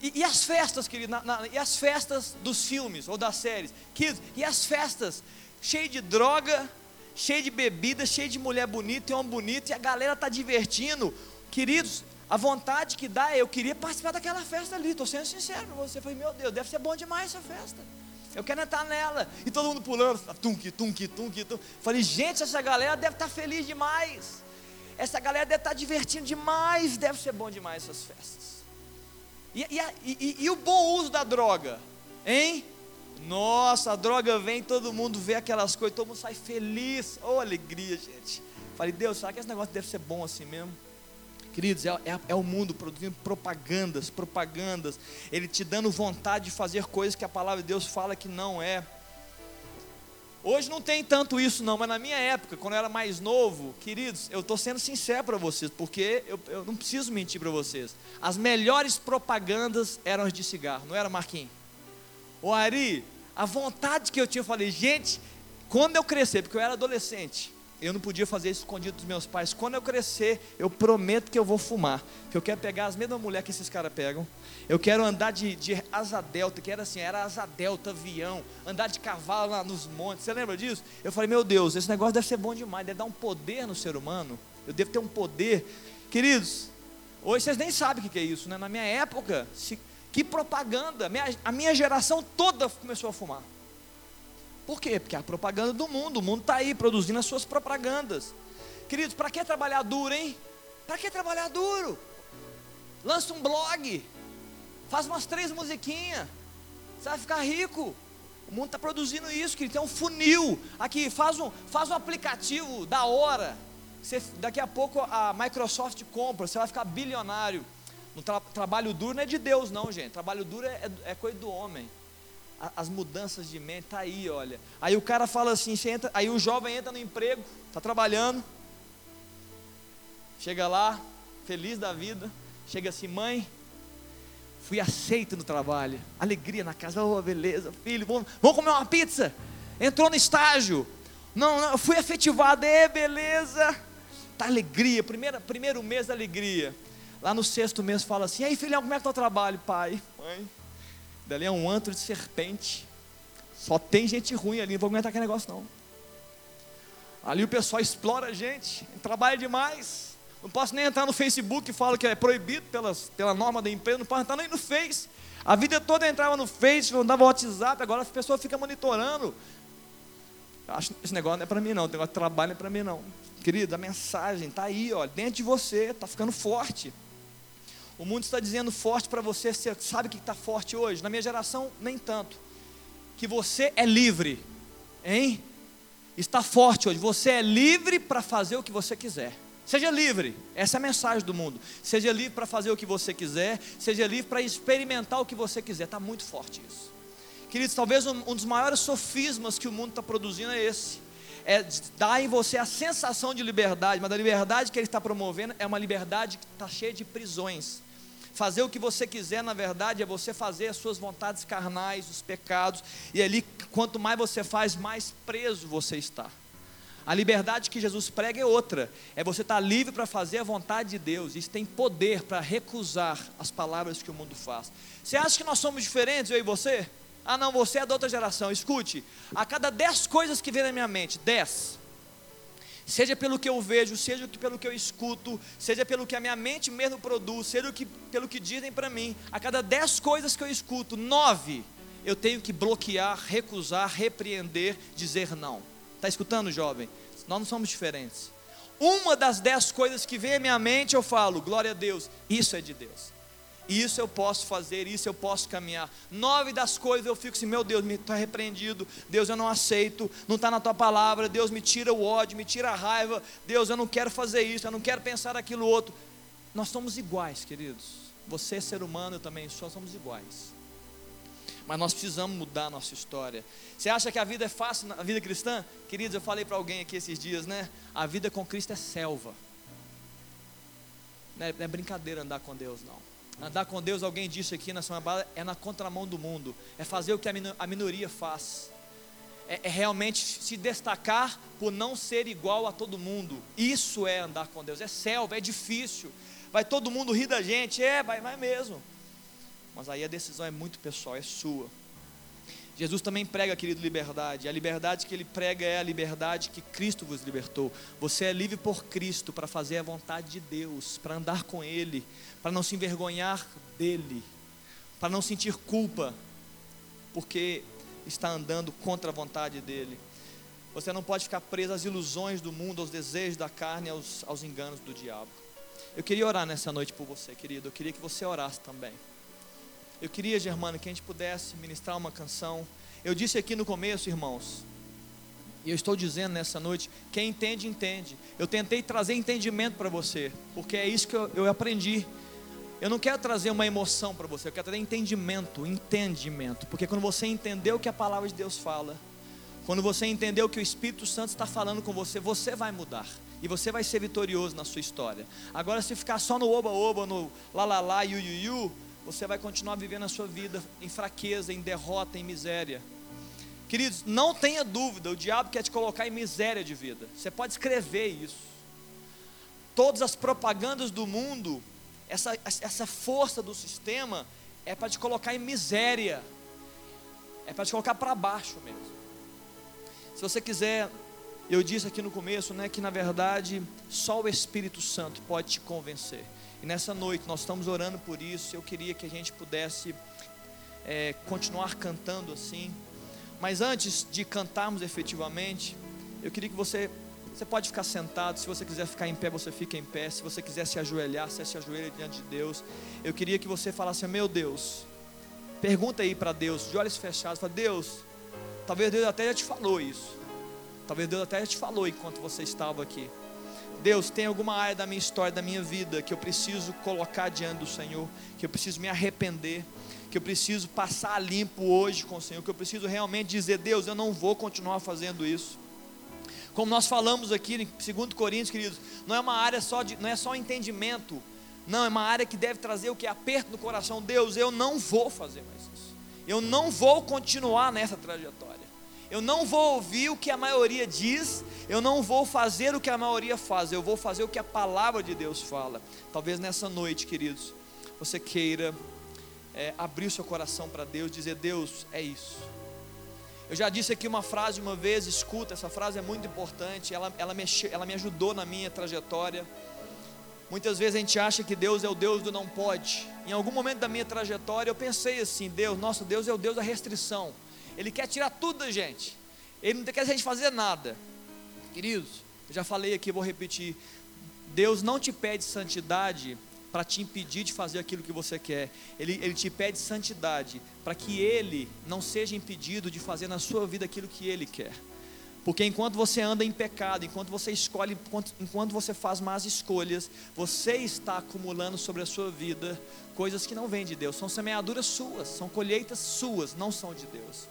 E, e as festas, querido? Na, na, e as festas dos filmes ou das séries? Queridos, e as festas? Cheio de droga, cheio de bebida, cheio de mulher bonita e homem bonito, e a galera tá divertindo. Queridos, a vontade que dá é eu queria participar daquela festa ali, estou sendo sincero para você. Falei, meu Deus, deve ser bom demais essa festa. Eu quero entrar nela. E todo mundo pulando, tunk, tunk, tunk, tunk. Falei, gente, essa galera deve estar tá feliz demais. Essa galera deve estar divertindo demais. Deve ser bom demais essas festas. E, e, e, e o bom uso da droga, hein? Nossa, a droga vem, todo mundo vê aquelas coisas, todo mundo sai feliz. Oh, alegria, gente. Falei, Deus, será que esse negócio deve ser bom assim mesmo? Queridos, é, é, é, o mundo produzindo propagandas, propagandas, ele te dando vontade de fazer coisas que a palavra de Deus fala que não é. Hoje não tem tanto isso, não, mas na minha época, quando eu era mais novo, queridos, eu estou sendo sincero para vocês, porque eu, eu não preciso mentir para vocês. As melhores propagandas eram as de cigarro, não era, Marquinhos? O Ari, a vontade que eu tinha, eu falei, gente, quando eu crescer, porque eu era adolescente, eu não podia fazer isso escondido dos meus pais. Quando eu crescer, eu prometo que eu vou fumar. Que eu quero pegar as mesmas mulheres que esses caras pegam. Eu quero andar de, de asa delta, que era assim, era asa delta, avião, andar de cavalo lá nos montes. Você lembra disso? Eu falei, meu Deus, esse negócio deve ser bom demais, deve dar um poder no ser humano. Eu devo ter um poder. Queridos, hoje vocês nem sabem o que é isso, né? Na minha época, se, que propaganda. Minha, a minha geração toda começou a fumar. Por quê? Porque é a propaganda do mundo, o mundo está aí produzindo as suas propagandas. Queridos, para que trabalhar duro, hein? Para que trabalhar duro? Lança um blog, faz umas três musiquinhas, você vai ficar rico. O mundo está produzindo isso, que tem um funil. Aqui, faz um, faz um aplicativo da hora. Você, daqui a pouco a Microsoft compra, você vai ficar bilionário. No tra, trabalho duro não é de Deus, não, gente. Trabalho duro é, é, é coisa do homem as mudanças de mente, tá aí, olha. Aí o cara fala assim, entra, aí o jovem entra no emprego, tá trabalhando, chega lá, feliz da vida, chega assim, mãe, fui aceito no trabalho, alegria na casa, oh beleza, filho, vamos, vamos comer uma pizza. Entrou no estágio, não, não, fui efetivado, é beleza, tá alegria, primeira, primeiro mês alegria. Lá no sexto mês fala assim, aí filhão, como é que tá o trabalho, pai? Mãe, Dali é um antro de serpente. Só tem gente ruim ali, não vou aguentar aquele negócio não. Ali o pessoal explora a gente, trabalha demais. Não posso nem entrar no Facebook e falo que é proibido pelas, pela norma da empresa, não posso entrar nem no Face. A vida toda entrava no Face, não dava WhatsApp, agora a pessoa fica monitorando. Acho esse negócio não é para mim não, o negócio de trabalho não é para mim não. Querido, a mensagem está aí, ó, dentro de você, está ficando forte. O mundo está dizendo forte para você, você sabe que está forte hoje? Na minha geração, nem tanto. Que você é livre, hein? Está forte hoje. Você é livre para fazer o que você quiser. Seja livre, essa é a mensagem do mundo. Seja livre para fazer o que você quiser, seja livre para experimentar o que você quiser. Está muito forte isso. Queridos, talvez um, um dos maiores sofismas que o mundo está produzindo é esse. É dar em você a sensação de liberdade, mas a liberdade que ele está promovendo é uma liberdade que está cheia de prisões. Fazer o que você quiser, na verdade, é você fazer as suas vontades carnais, os pecados, e ali, quanto mais você faz, mais preso você está. A liberdade que Jesus prega é outra, é você estar livre para fazer a vontade de Deus, isso tem poder para recusar as palavras que o mundo faz. Você acha que nós somos diferentes, eu e você? Ah, não, você é da outra geração. Escute, a cada dez coisas que vem na minha mente, dez, seja pelo que eu vejo, seja pelo que eu escuto, seja pelo que a minha mente mesmo produz, seja que, pelo que dizem para mim, a cada dez coisas que eu escuto, nove eu tenho que bloquear, recusar, repreender, dizer não. Está escutando, jovem? Nós não somos diferentes. Uma das dez coisas que vem à minha mente, eu falo, glória a Deus, isso é de Deus. Isso eu posso fazer, isso eu posso caminhar. Nove das coisas eu fico assim, meu Deus, me está repreendido. Deus, eu não aceito, não está na tua palavra. Deus, me tira o ódio, me tira a raiva. Deus, eu não quero fazer isso, eu não quero pensar aquilo outro. Nós somos iguais, queridos. Você é ser humano, eu também sou, somos iguais. Mas nós precisamos mudar a nossa história. Você acha que a vida é fácil na vida cristã? Queridos, eu falei para alguém aqui esses dias, né? A vida com Cristo é selva. Não é, não é brincadeira andar com Deus, não. Andar com Deus, alguém disse aqui na semana passada, é na contramão do mundo, é fazer o que a minoria faz, é, é, realmente se destacar por não ser igual a todo mundo. Isso é andar com Deus, é selva, é difícil. Vai todo mundo rir da gente, é, vai, vai mesmo. Mas aí a decisão é muito pessoal, é sua. Jesus também prega, querido, liberdade. A liberdade que ele prega é a liberdade que Cristo vos libertou. Você é livre por Cristo para fazer a vontade de Deus, para andar com Ele, para não se envergonhar dele, para não sentir culpa, porque está andando contra a vontade dele. Você não pode ficar preso às ilusões do mundo, aos desejos da carne, aos, aos enganos do diabo. Eu queria orar nessa noite por você, querido. Eu queria que você orasse também. Eu queria, Germano, que a gente pudesse ministrar uma canção. Eu disse aqui no começo, irmãos, e eu estou dizendo nessa noite: quem entende, entende. Eu tentei trazer entendimento para você, porque é isso que eu, eu aprendi. Eu não quero trazer uma emoção para você, eu quero trazer entendimento, entendimento. Porque quando você entendeu o que a palavra de Deus fala, quando você entendeu que o Espírito Santo está falando com você, você vai mudar. E você vai ser vitorioso na sua história. Agora, se ficar só no oba-oba, no lá-lá-lá, yu-yu-yu, você vai continuar vivendo a sua vida em fraqueza, em derrota, em miséria. Queridos, não tenha dúvida, o diabo quer te colocar em miséria de vida. Você pode escrever isso. Todas as propagandas do mundo, essa, essa força do sistema, é para te colocar em miséria. É para te colocar para baixo mesmo. Se você quiser, eu disse aqui no começo, né, que na verdade só o Espírito Santo pode te convencer. E nessa noite nós estamos orando por isso. Eu queria que a gente pudesse é, continuar cantando assim. Mas antes de cantarmos efetivamente, eu queria que você você pode ficar sentado, se você quiser ficar em pé, você fica em pé. Se você quiser se ajoelhar, você se ajoelha diante de Deus. Eu queria que você falasse: Meu Deus, pergunta aí para Deus, de olhos fechados, fala: Deus, talvez Deus até já te falou isso. Talvez Deus até já te falou enquanto você estava aqui. Deus, tem alguma área da minha história, da minha vida, que eu preciso colocar diante do Senhor, que eu preciso me arrepender, que eu preciso passar limpo hoje com o Senhor, que eu preciso realmente dizer: Deus, eu não vou continuar fazendo isso. Como nós falamos aqui em 2 Coríntios, queridos, não é uma área só de, não é só entendimento, não, é uma área que deve trazer o que? Aperto no coração. Deus, eu não vou fazer mais isso. Eu não vou continuar nessa trajetória. Eu não vou ouvir o que a maioria diz, eu não vou fazer o que a maioria faz, eu vou fazer o que a palavra de Deus fala. Talvez nessa noite, queridos, você queira é, abrir seu coração para Deus, dizer: Deus, é isso. Eu já disse aqui uma frase uma vez, escuta, essa frase é muito importante, ela, ela, me, ela me ajudou na minha trajetória. Muitas vezes a gente acha que Deus é o Deus do não pode. Em algum momento da minha trajetória eu pensei assim: Deus, nosso Deus é o Deus da restrição. Ele quer tirar tudo da gente. Ele não quer a gente fazer nada. Queridos, eu já falei aqui, vou repetir. Deus não te pede santidade para te impedir de fazer aquilo que você quer. Ele, ele te pede santidade para que Ele não seja impedido de fazer na sua vida aquilo que Ele quer. Porque enquanto você anda em pecado, enquanto você escolhe, enquanto, enquanto você faz más escolhas, você está acumulando sobre a sua vida coisas que não vêm de Deus. São semeaduras suas, são colheitas suas, não são de Deus.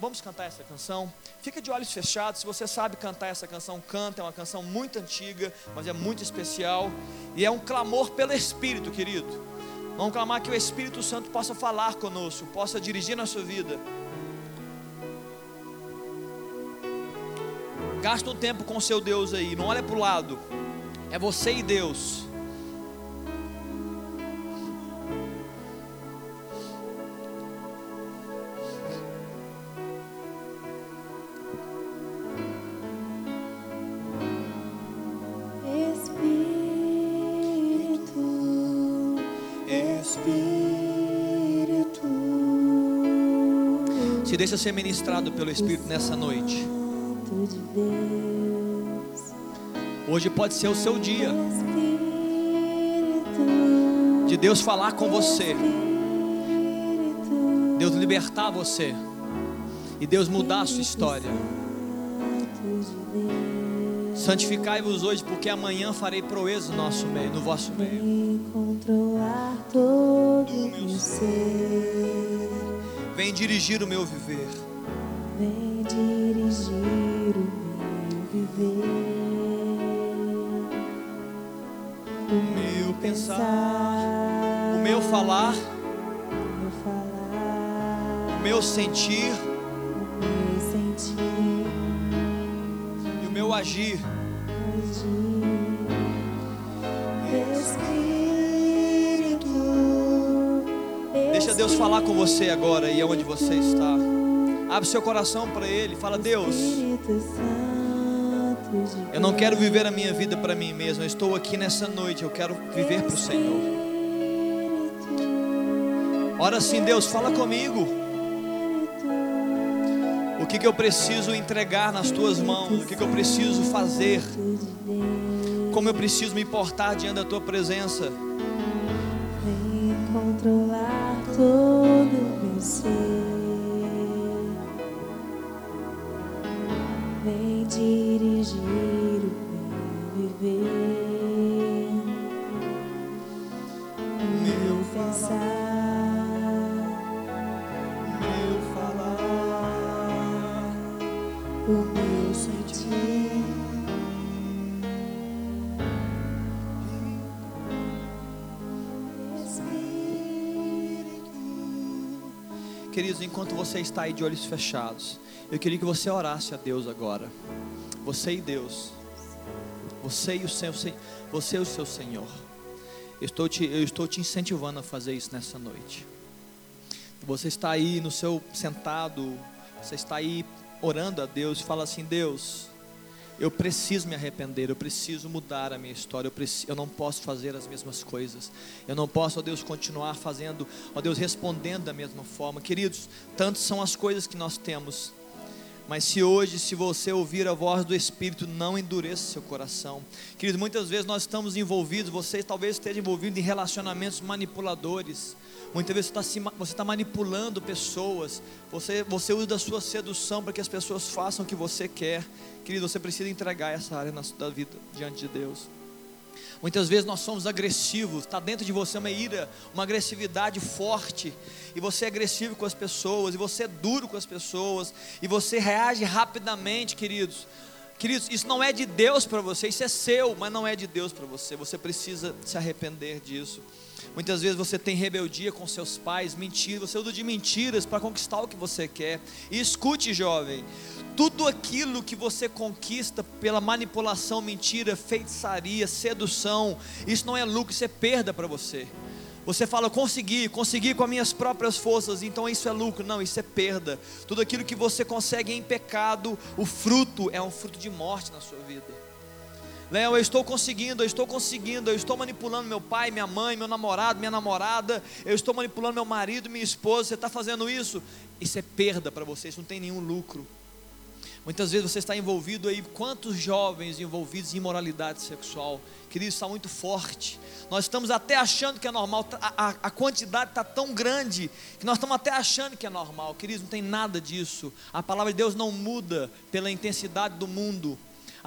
Vamos cantar essa canção? Fica de olhos fechados. Se você sabe cantar essa canção, canta. É uma canção muito antiga, mas é muito especial. E é um clamor pelo Espírito, querido. Vamos clamar que o Espírito Santo possa falar conosco, possa dirigir nossa vida. Gasta um tempo com o seu Deus aí. Não olha para o lado. É você e Deus. Ser ministrado pelo Espírito nessa noite. Hoje pode ser o seu dia de Deus falar com você, Deus libertar você e Deus mudar a sua história. Santificai-vos hoje, porque amanhã farei proeza no nosso meio, no vosso meio. Controlar todo o ser Vem dirigir o meu viver. Vem dirigir o meu viver. O meu pensar, o meu falar, o meu, falar, o meu sentir, o meu sentir e o meu agir. Espírito, Deus falar com você agora e onde você está. Abre seu coração para Ele. Fala, Deus, eu não quero viver a minha vida para mim mesmo. Eu estou aqui nessa noite. Eu quero viver para o Senhor. Ora sim, Deus, fala comigo. O que, que eu preciso entregar nas tuas mãos? O que, que eu preciso fazer? Como eu preciso me portar diante da tua presença? Todo o enquanto você está aí de olhos fechados, eu queria que você orasse a Deus agora. Você e Deus. Você e o seu, você e o seu Senhor. Eu estou, te, eu estou te incentivando a fazer isso nessa noite. Você está aí no seu sentado, você está aí orando a Deus fala assim: Deus, eu preciso me arrepender, eu preciso mudar a minha história, eu, preciso, eu não posso fazer as mesmas coisas, eu não posso, ó Deus, continuar fazendo, ó Deus, respondendo da mesma forma. Queridos, tantas são as coisas que nós temos, mas se hoje, se você ouvir a voz do Espírito, não endureça seu coração. Queridos, muitas vezes nós estamos envolvidos, você talvez esteja envolvido em relacionamentos manipuladores. Muitas vezes você está, você está manipulando pessoas, você, você usa da sua sedução para que as pessoas façam o que você quer. Querido, você precisa entregar essa área na sua vida diante de Deus. Muitas vezes nós somos agressivos, está dentro de você uma ira, uma agressividade forte, e você é agressivo com as pessoas, e você é duro com as pessoas, e você reage rapidamente, queridos. Queridos, isso não é de Deus para você, isso é seu, mas não é de Deus para você. Você precisa se arrepender disso. Muitas vezes você tem rebeldia com seus pais, mentira, você usa de mentiras para conquistar o que você quer. E escute, jovem, tudo aquilo que você conquista pela manipulação, mentira, feitiçaria, sedução, isso não é lucro, isso é perda para você. Você fala, consegui, consegui com as minhas próprias forças, então isso é lucro. Não, isso é perda. Tudo aquilo que você consegue em pecado, o fruto é um fruto de morte na sua vida. Léo, eu estou conseguindo, eu estou conseguindo, eu estou manipulando meu pai, minha mãe, meu namorado, minha namorada, eu estou manipulando meu marido, minha esposa, você está fazendo isso? Isso é perda para você, isso não tem nenhum lucro. Muitas vezes você está envolvido aí, quantos jovens envolvidos em imoralidade sexual? Querido, está muito forte. Nós estamos até achando que é normal, a, a, a quantidade está tão grande que nós estamos até achando que é normal. Queridos, não tem nada disso. A palavra de Deus não muda pela intensidade do mundo.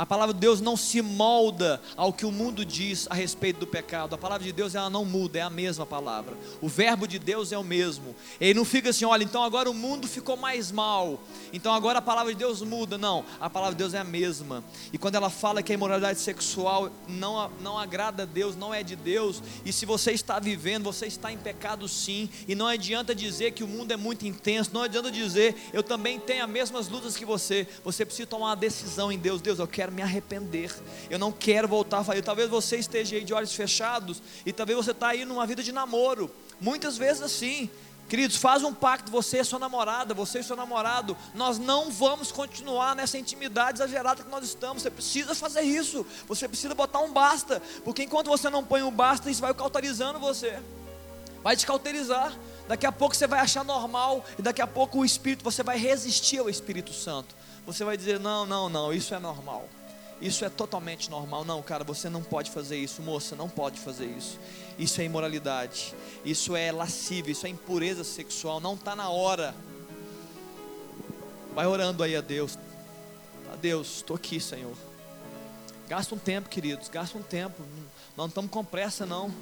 A palavra de Deus não se molda ao que o mundo diz a respeito do pecado. A palavra de Deus ela não muda, é a mesma palavra. O verbo de Deus é o mesmo. Ele não fica assim, olha, então agora o mundo ficou mais mal. Então agora a palavra de Deus muda. Não, a palavra de Deus é a mesma. E quando ela fala que a imoralidade sexual não, não agrada a Deus, não é de Deus, e se você está vivendo, você está em pecado sim, e não adianta dizer que o mundo é muito intenso, não adianta dizer, eu também tenho as mesmas lutas que você. Você precisa tomar uma decisão em Deus. Deus, eu quero quero me arrepender, eu não quero voltar a fazer. Talvez você esteja aí de olhos fechados e talvez você está aí numa vida de namoro, muitas vezes assim. Queridos, faz um pacto, você e sua namorada, você e seu namorado. Nós não vamos continuar nessa intimidade exagerada que nós estamos. Você precisa fazer isso. Você precisa botar um basta. Porque enquanto você não põe um basta, isso vai cauterizando você. Vai te cauterizar. Daqui a pouco você vai achar normal. E daqui a pouco o Espírito, você vai resistir ao Espírito Santo. Você vai dizer: não, não, não, isso é normal. Isso é totalmente normal. Não, cara, você não pode fazer isso, moça, não pode fazer isso. Isso é imoralidade. Isso é lascívio, isso é impureza sexual. Não está na hora. Vai orando aí a Deus. A Deus, estou aqui, Senhor. Gasta um tempo, queridos, gasta um tempo. Não estamos com pressa, não.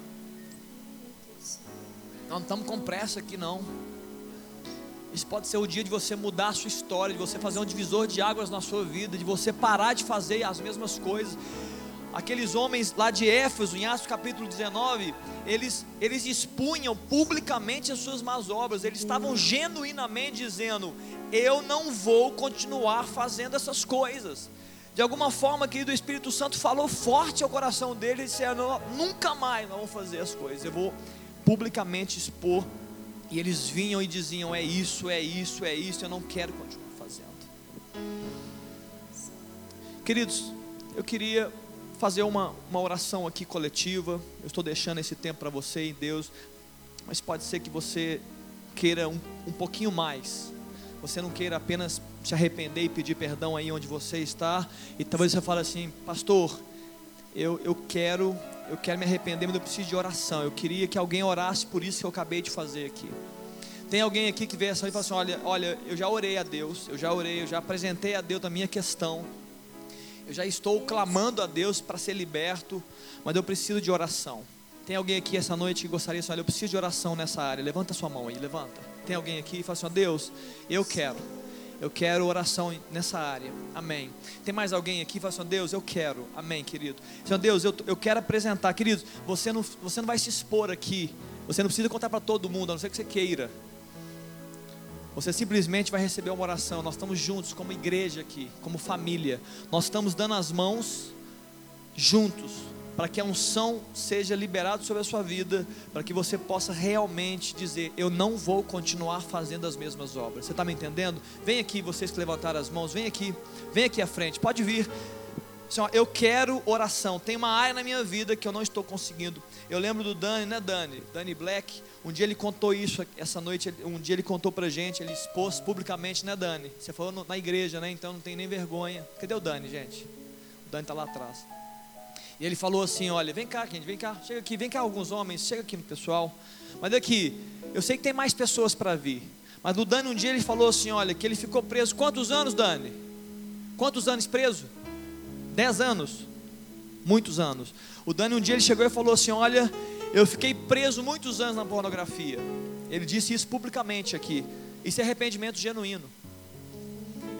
Não estamos com pressa aqui, não. Isso pode ser o dia de você mudar a sua história, de você fazer um divisor de águas na sua vida, de você parar de fazer as mesmas coisas. Aqueles homens lá de Éfeso, em Atos capítulo 19, eles, eles expunham publicamente as suas más obras, eles estavam genuinamente dizendo: Eu não vou continuar fazendo essas coisas. De alguma forma, querido, o Espírito Santo falou forte ao coração deles e disse: Nunca mais nós vamos fazer as coisas, eu vou publicamente expor E eles vinham e diziam: é isso, é isso, é isso, eu não quero continuar fazendo. Queridos, eu queria fazer uma, uma oração aqui coletiva. Eu estou deixando esse tempo para você e Deus, mas pode ser que você queira um, um pouquinho mais. Você não queira apenas se arrepender e pedir perdão aí onde você está. E talvez você fale assim, pastor, eu, eu quero eu quero me arrepender, mas eu preciso de oração. Eu queria que alguém orasse por isso que eu acabei de fazer aqui. Tem alguém aqui que vê essa e fala assim: olha, olha, eu já orei a Deus, eu já orei, eu já apresentei a Deus a minha questão. Eu já estou clamando a Deus para ser liberto, mas eu preciso de oração. Tem alguém aqui essa noite que gostaria assim, olha, eu preciso de oração nessa área. Levanta sua mão aí, levanta. Tem alguém aqui e fala assim: ó, Deus, eu quero. Eu quero oração nessa área. Amém. Tem mais alguém aqui? Fala assim, Deus, eu quero. Amém, querido. Senhor Deus, eu, eu quero apresentar. Querido, você não, você não vai se expor aqui. Você não precisa contar para todo mundo, a não ser que você queira. Você simplesmente vai receber uma oração. Nós estamos juntos como igreja aqui, como família. Nós estamos dando as mãos juntos para que a unção seja liberada sobre a sua vida, para que você possa realmente dizer: Eu não vou continuar fazendo as mesmas obras. Você está me entendendo? Vem aqui, vocês que levantaram as mãos, vem aqui, vem aqui à frente, pode vir. Assim, ó, eu quero oração. Tem uma área na minha vida que eu não estou conseguindo. Eu lembro do Dani, né, Dani? Dani Black. Um dia ele contou isso essa noite. Um dia ele contou pra gente. Ele expôs publicamente, né, Dani? Você falou na igreja, né? Então não tem nem vergonha. Cadê o Dani, gente? O Dani está lá atrás. E ele falou assim: Olha, vem cá, gente, vem cá, chega aqui, vem cá, alguns homens, chega aqui pessoal. Mas aqui, eu sei que tem mais pessoas para vir. Mas o Dani um dia ele falou assim: Olha, que ele ficou preso. Quantos anos, Dani? Quantos anos preso? Dez anos. Muitos anos. O Dani um dia ele chegou e falou assim: Olha, eu fiquei preso muitos anos na pornografia. Ele disse isso publicamente aqui. Isso é arrependimento genuíno.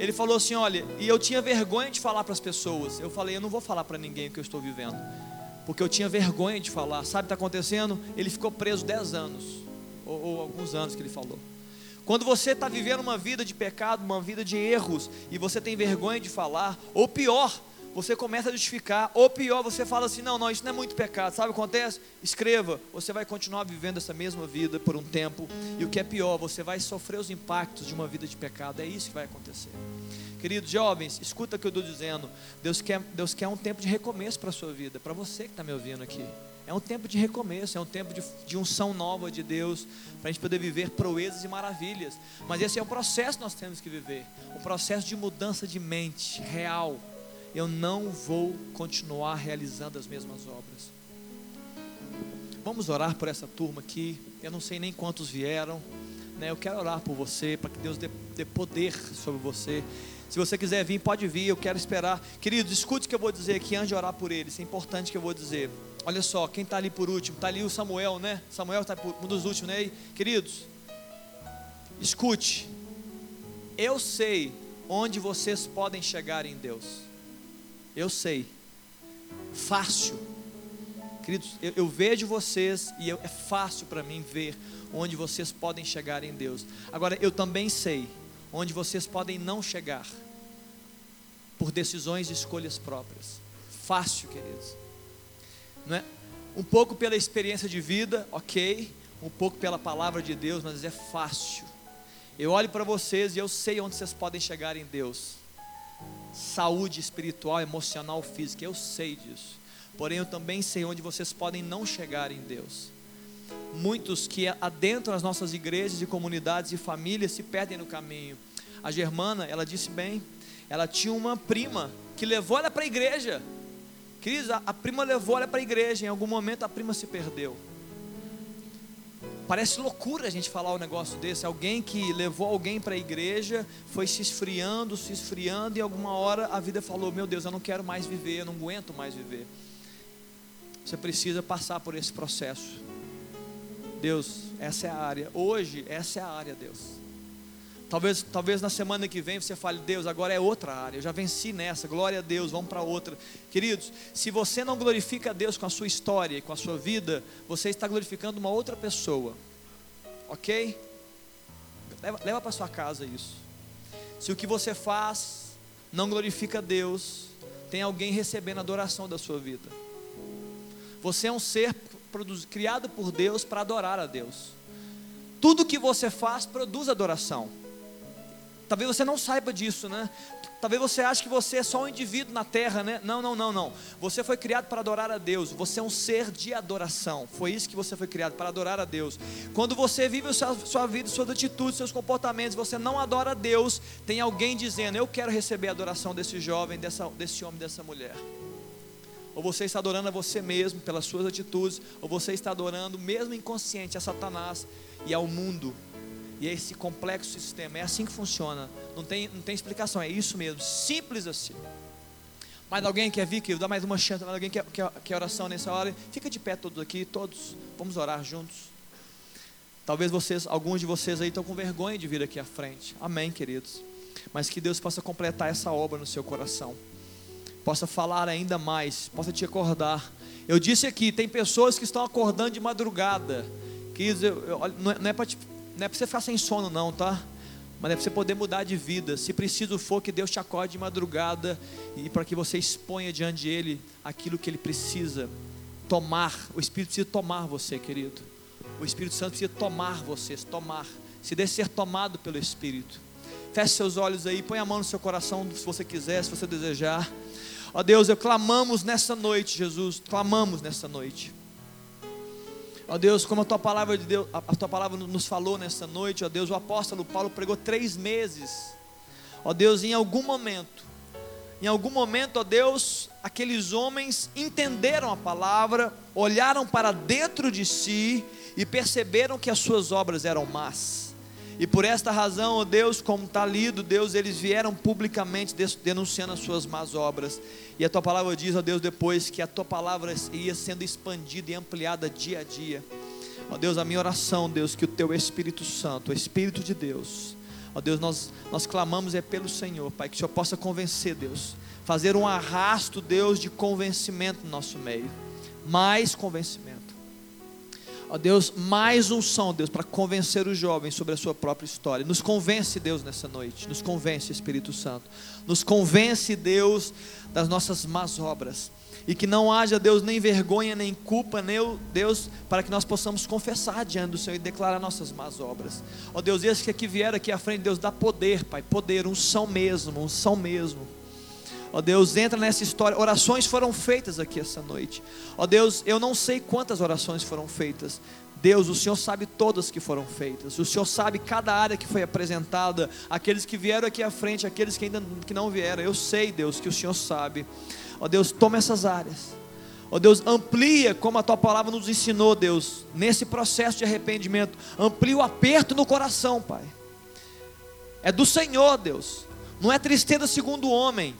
Ele falou assim: Olha, e eu tinha vergonha de falar para as pessoas. Eu falei: Eu não vou falar para ninguém o que eu estou vivendo, porque eu tinha vergonha de falar. Sabe o que está acontecendo? Ele ficou preso 10 anos, ou, ou alguns anos que ele falou. Quando você está vivendo uma vida de pecado, uma vida de erros, e você tem vergonha de falar, ou pior, você começa a justificar, ou pior, você fala assim: não, não, isso não é muito pecado. Sabe o que acontece? Escreva, você vai continuar vivendo essa mesma vida por um tempo, e o que é pior, você vai sofrer os impactos de uma vida de pecado. É isso que vai acontecer. Queridos jovens, escuta o que eu estou dizendo. Deus quer, Deus quer um tempo de recomeço para a sua vida, para você que está me ouvindo aqui. É um tempo de recomeço, é um tempo de, de unção nova de Deus, para a gente poder viver proezas e maravilhas. Mas esse é o processo que nós temos que viver um processo de mudança de mente real eu não vou continuar realizando as mesmas obras. Vamos orar por essa turma aqui. Eu não sei nem quantos vieram. Né? Eu quero orar por você, para que Deus dê, dê poder sobre você. Se você quiser vir, pode vir. Eu quero esperar. Queridos, escute o que eu vou dizer aqui antes de orar por eles. É importante que eu vou dizer. Olha só, quem está ali por último? Está ali o Samuel, né? Samuel está um dos últimos, né? Queridos, escute. Eu sei onde vocês podem chegar em Deus. Eu sei. Fácil. Queridos, eu, eu vejo vocês e eu, é fácil para mim ver onde vocês podem chegar em Deus. Agora, eu também sei onde vocês podem não chegar por decisões e escolhas próprias. Fácil, queridos. Não é? Um pouco pela experiência de vida, ok. Um pouco pela palavra de Deus, mas é fácil. Eu olho para vocês e eu sei onde vocês podem chegar em Deus saúde espiritual, emocional, física. Eu sei disso. Porém, eu também sei onde vocês podem não chegar em Deus. Muitos que adentram as nossas igrejas e comunidades e famílias se perdem no caminho. A Germana, ela disse bem, ela tinha uma prima que levou ela para a igreja. Cris, a, a prima levou ela para a igreja. Em algum momento a prima se perdeu. Parece loucura a gente falar um negócio desse. Alguém que levou alguém para a igreja, foi se esfriando, se esfriando, e alguma hora a vida falou: Meu Deus, eu não quero mais viver, eu não aguento mais viver. Você precisa passar por esse processo. Deus, essa é a área. Hoje, essa é a área, Deus. Talvez, talvez na semana que vem você fale, Deus, agora é outra área. Eu já venci nessa, glória a Deus, vamos para outra. Queridos, se você não glorifica a Deus com a sua história e com a sua vida, você está glorificando uma outra pessoa. Ok? Leva, leva para sua casa isso. Se o que você faz não glorifica a Deus, tem alguém recebendo a adoração da sua vida. Você é um ser criado por Deus para adorar a Deus. Tudo que você faz produz adoração. Talvez você não saiba disso, né? Talvez você ache que você é só um indivíduo na terra, né? Não, não, não, não. Você foi criado para adorar a Deus. Você é um ser de adoração. Foi isso que você foi criado para adorar a Deus. Quando você vive a sua, vida, suas atitudes, seus comportamentos, você não adora a Deus, tem alguém dizendo: Eu quero receber a adoração desse jovem, dessa, desse homem, dessa mulher. Ou você está adorando a você mesmo pelas suas atitudes, ou você está adorando, mesmo inconsciente, a Satanás e ao mundo e é esse complexo sistema. É assim que funciona. Não tem, não tem explicação, é isso mesmo. Simples assim. Mais alguém quer vir, que dá mais uma chance, mais alguém quer, quer, quer oração nessa hora? Fica de pé todos aqui, todos. Vamos orar juntos. Talvez vocês, alguns de vocês aí estão com vergonha de vir aqui à frente. Amém, queridos. Mas que Deus possa completar essa obra no seu coração. Possa falar ainda mais, possa te acordar. Eu disse aqui, tem pessoas que estão acordando de madrugada. Queridos, eu, eu, não é, é para te não é para você ficar sem sono, não, tá? Mas é para você poder mudar de vida. Se preciso for, que Deus te acorde de madrugada e para que você exponha diante dele aquilo que ele precisa tomar. O Espírito precisa tomar você, querido. O Espírito Santo precisa tomar você, tomar. Se deixe ser tomado pelo Espírito. Feche seus olhos aí, põe a mão no seu coração, se você quiser, se você desejar. Ó Deus, eu clamamos nessa noite, Jesus, clamamos nessa noite. Ó Deus, como a tua palavra de Deus, a tua palavra nos falou nessa noite, ó Deus, o apóstolo Paulo pregou três meses. Ó Deus, em algum momento, em algum momento, ó Deus, aqueles homens entenderam a palavra, olharam para dentro de si e perceberam que as suas obras eram más. E por esta razão, ó Deus, como está lido, Deus, eles vieram publicamente denunciando as suas más obras. E a tua palavra diz, ó Deus, depois que a tua palavra ia sendo expandida e ampliada dia a dia. Ó Deus, a minha oração, Deus, que o teu Espírito Santo, o Espírito de Deus, ó Deus, nós, nós clamamos é pelo Senhor, Pai, que o Senhor possa convencer, Deus, fazer um arrasto, Deus, de convencimento no nosso meio, mais convencimento. Ó Deus, mais unção, Deus, para convencer os jovens sobre a sua própria história. Nos convence, Deus, nessa noite. Nos convence, Espírito Santo. Nos convence, Deus, das nossas más obras. E que não haja, Deus, nem vergonha, nem culpa, nem, Deus, para que nós possamos confessar diante do Senhor e declarar nossas más obras. Ó Deus, esse que aqui vier aqui à frente, Deus, dá poder, Pai, poder, unção mesmo, unção mesmo Ó oh Deus, entra nessa história. Orações foram feitas aqui essa noite. Ó oh Deus, eu não sei quantas orações foram feitas. Deus, o Senhor sabe todas que foram feitas. O Senhor sabe cada área que foi apresentada. Aqueles que vieram aqui à frente, aqueles que ainda que não vieram. Eu sei, Deus, que o Senhor sabe. Ó Deus, toma essas áreas. Ó Deus, amplia como a tua palavra nos ensinou, Deus, nesse processo de arrependimento. Amplia o aperto no coração, Pai. É do Senhor, Deus. Não é tristeza segundo o homem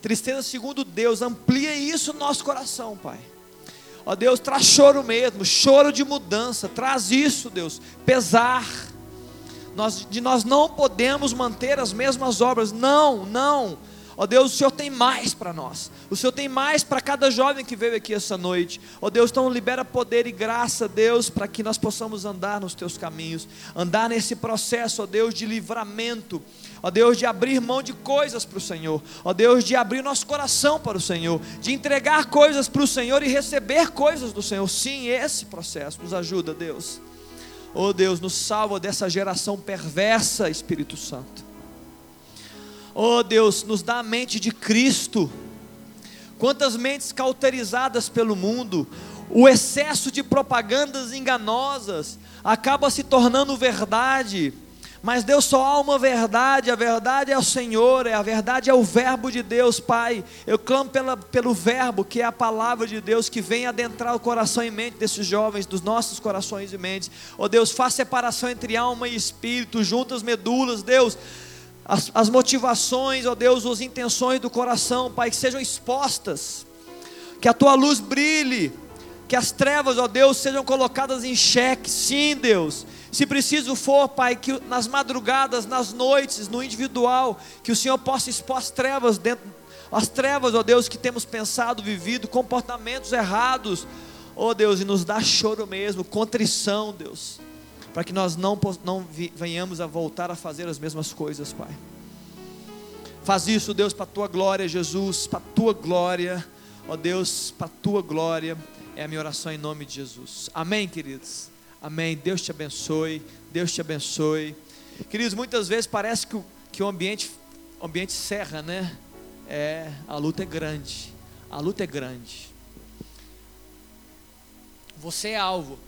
Tristeza segundo Deus, amplia isso no nosso coração, Pai. Ó Deus, traz choro mesmo, choro de mudança, traz isso, Deus, pesar. Nós, de nós não podemos manter as mesmas obras, não, não. Ó Deus, o Senhor tem mais para nós. O Senhor tem mais para cada jovem que veio aqui essa noite. Ó Deus, então libera poder e graça, Deus, para que nós possamos andar nos teus caminhos, andar nesse processo, ó Deus, de livramento ó Deus, de abrir mão de coisas para o Senhor, ó Deus, de abrir nosso coração para o Senhor, de entregar coisas para o Senhor e receber coisas do Senhor. Sim, esse processo nos ajuda, Deus. Oh Deus, nos salva dessa geração perversa, Espírito Santo. Oh Deus, nos dá a mente de Cristo. Quantas mentes cauterizadas pelo mundo, o excesso de propagandas enganosas acaba se tornando verdade mas Deus só há uma verdade, a verdade é o Senhor, é a verdade é o Verbo de Deus, Pai. Eu clamo pela, pelo Verbo, que é a palavra de Deus, que vem adentrar o coração e mente desses jovens, dos nossos corações e mentes. Oh, Deus, faz separação entre alma e espírito, junta as medulas, Deus. As, as motivações, ó Deus, as intenções do coração, Pai, que sejam expostas, que a tua luz brilhe, que as trevas, ó Deus, sejam colocadas em xeque, sim, Deus. Se preciso for, Pai, que nas madrugadas, nas noites, no individual, que o Senhor possa expor as trevas dentro, as trevas, ó Deus, que temos pensado, vivido, comportamentos errados, ó Deus, e nos dá choro mesmo, contrição, Deus, para que nós não, não venhamos a voltar a fazer as mesmas coisas, Pai. Faz isso, Deus, para a tua glória, Jesus, para a tua glória, ó Deus, para a tua glória, é a minha oração em nome de Jesus. Amém, queridos. Amém. Deus te abençoe. Deus te abençoe. Queridos, muitas vezes parece que o, que o ambiente, o ambiente serra, né? É, a luta é grande. A luta é grande. Você é alvo.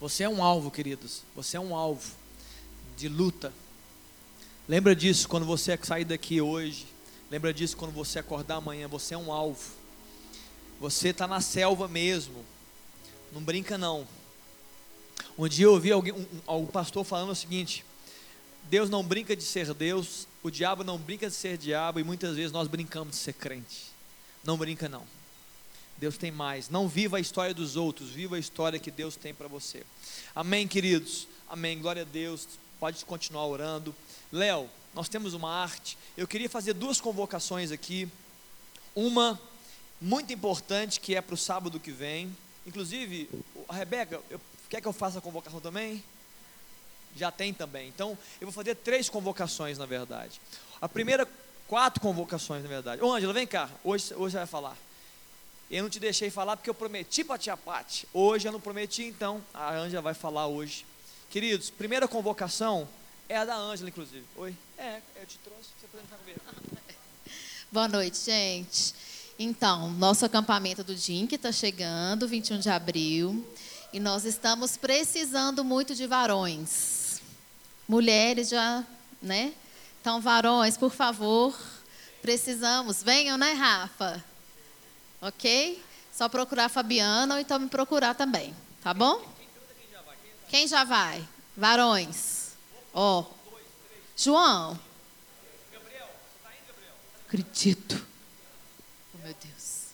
Você é um alvo, queridos. Você é um alvo de luta. Lembra disso quando você sair daqui hoje. Lembra disso quando você acordar amanhã. Você é um alvo. Você está na selva mesmo. Não brinca não. Um dia eu ouvi alguém, um, um pastor falando o seguinte: Deus não brinca de ser Deus, o diabo não brinca de ser diabo, e muitas vezes nós brincamos de ser crente. Não brinca, não. Deus tem mais. Não viva a história dos outros, viva a história que Deus tem para você. Amém, queridos? Amém. Glória a Deus. Pode continuar orando. Léo, nós temos uma arte. Eu queria fazer duas convocações aqui. Uma muito importante que é para o sábado que vem. Inclusive, a Rebeca, eu, quer que eu faça a convocação também? Já tem também. Então, eu vou fazer três convocações, na verdade. A primeira Quatro convocações, na verdade. Ô, Ângela, vem cá. Hoje, hoje você vai falar. Eu não te deixei falar porque eu prometi para a tia Pati. Hoje eu não prometi, então a Ângela vai falar hoje. Queridos, primeira convocação é a da Ângela, inclusive. Oi? É, eu te trouxe. Você pode entrar comigo. Boa noite, gente. Então, nosso acampamento do DINC está chegando, 21 de abril. E nós estamos precisando muito de varões. Mulheres já, né? Então, varões, por favor, precisamos. Venham, né, Rafa? Ok? Só procurar a Fabiana ou então me procurar também. Tá bom? Quem já vai? Varões. Ó. Oh. João. Acredito. Oh, meu Deus.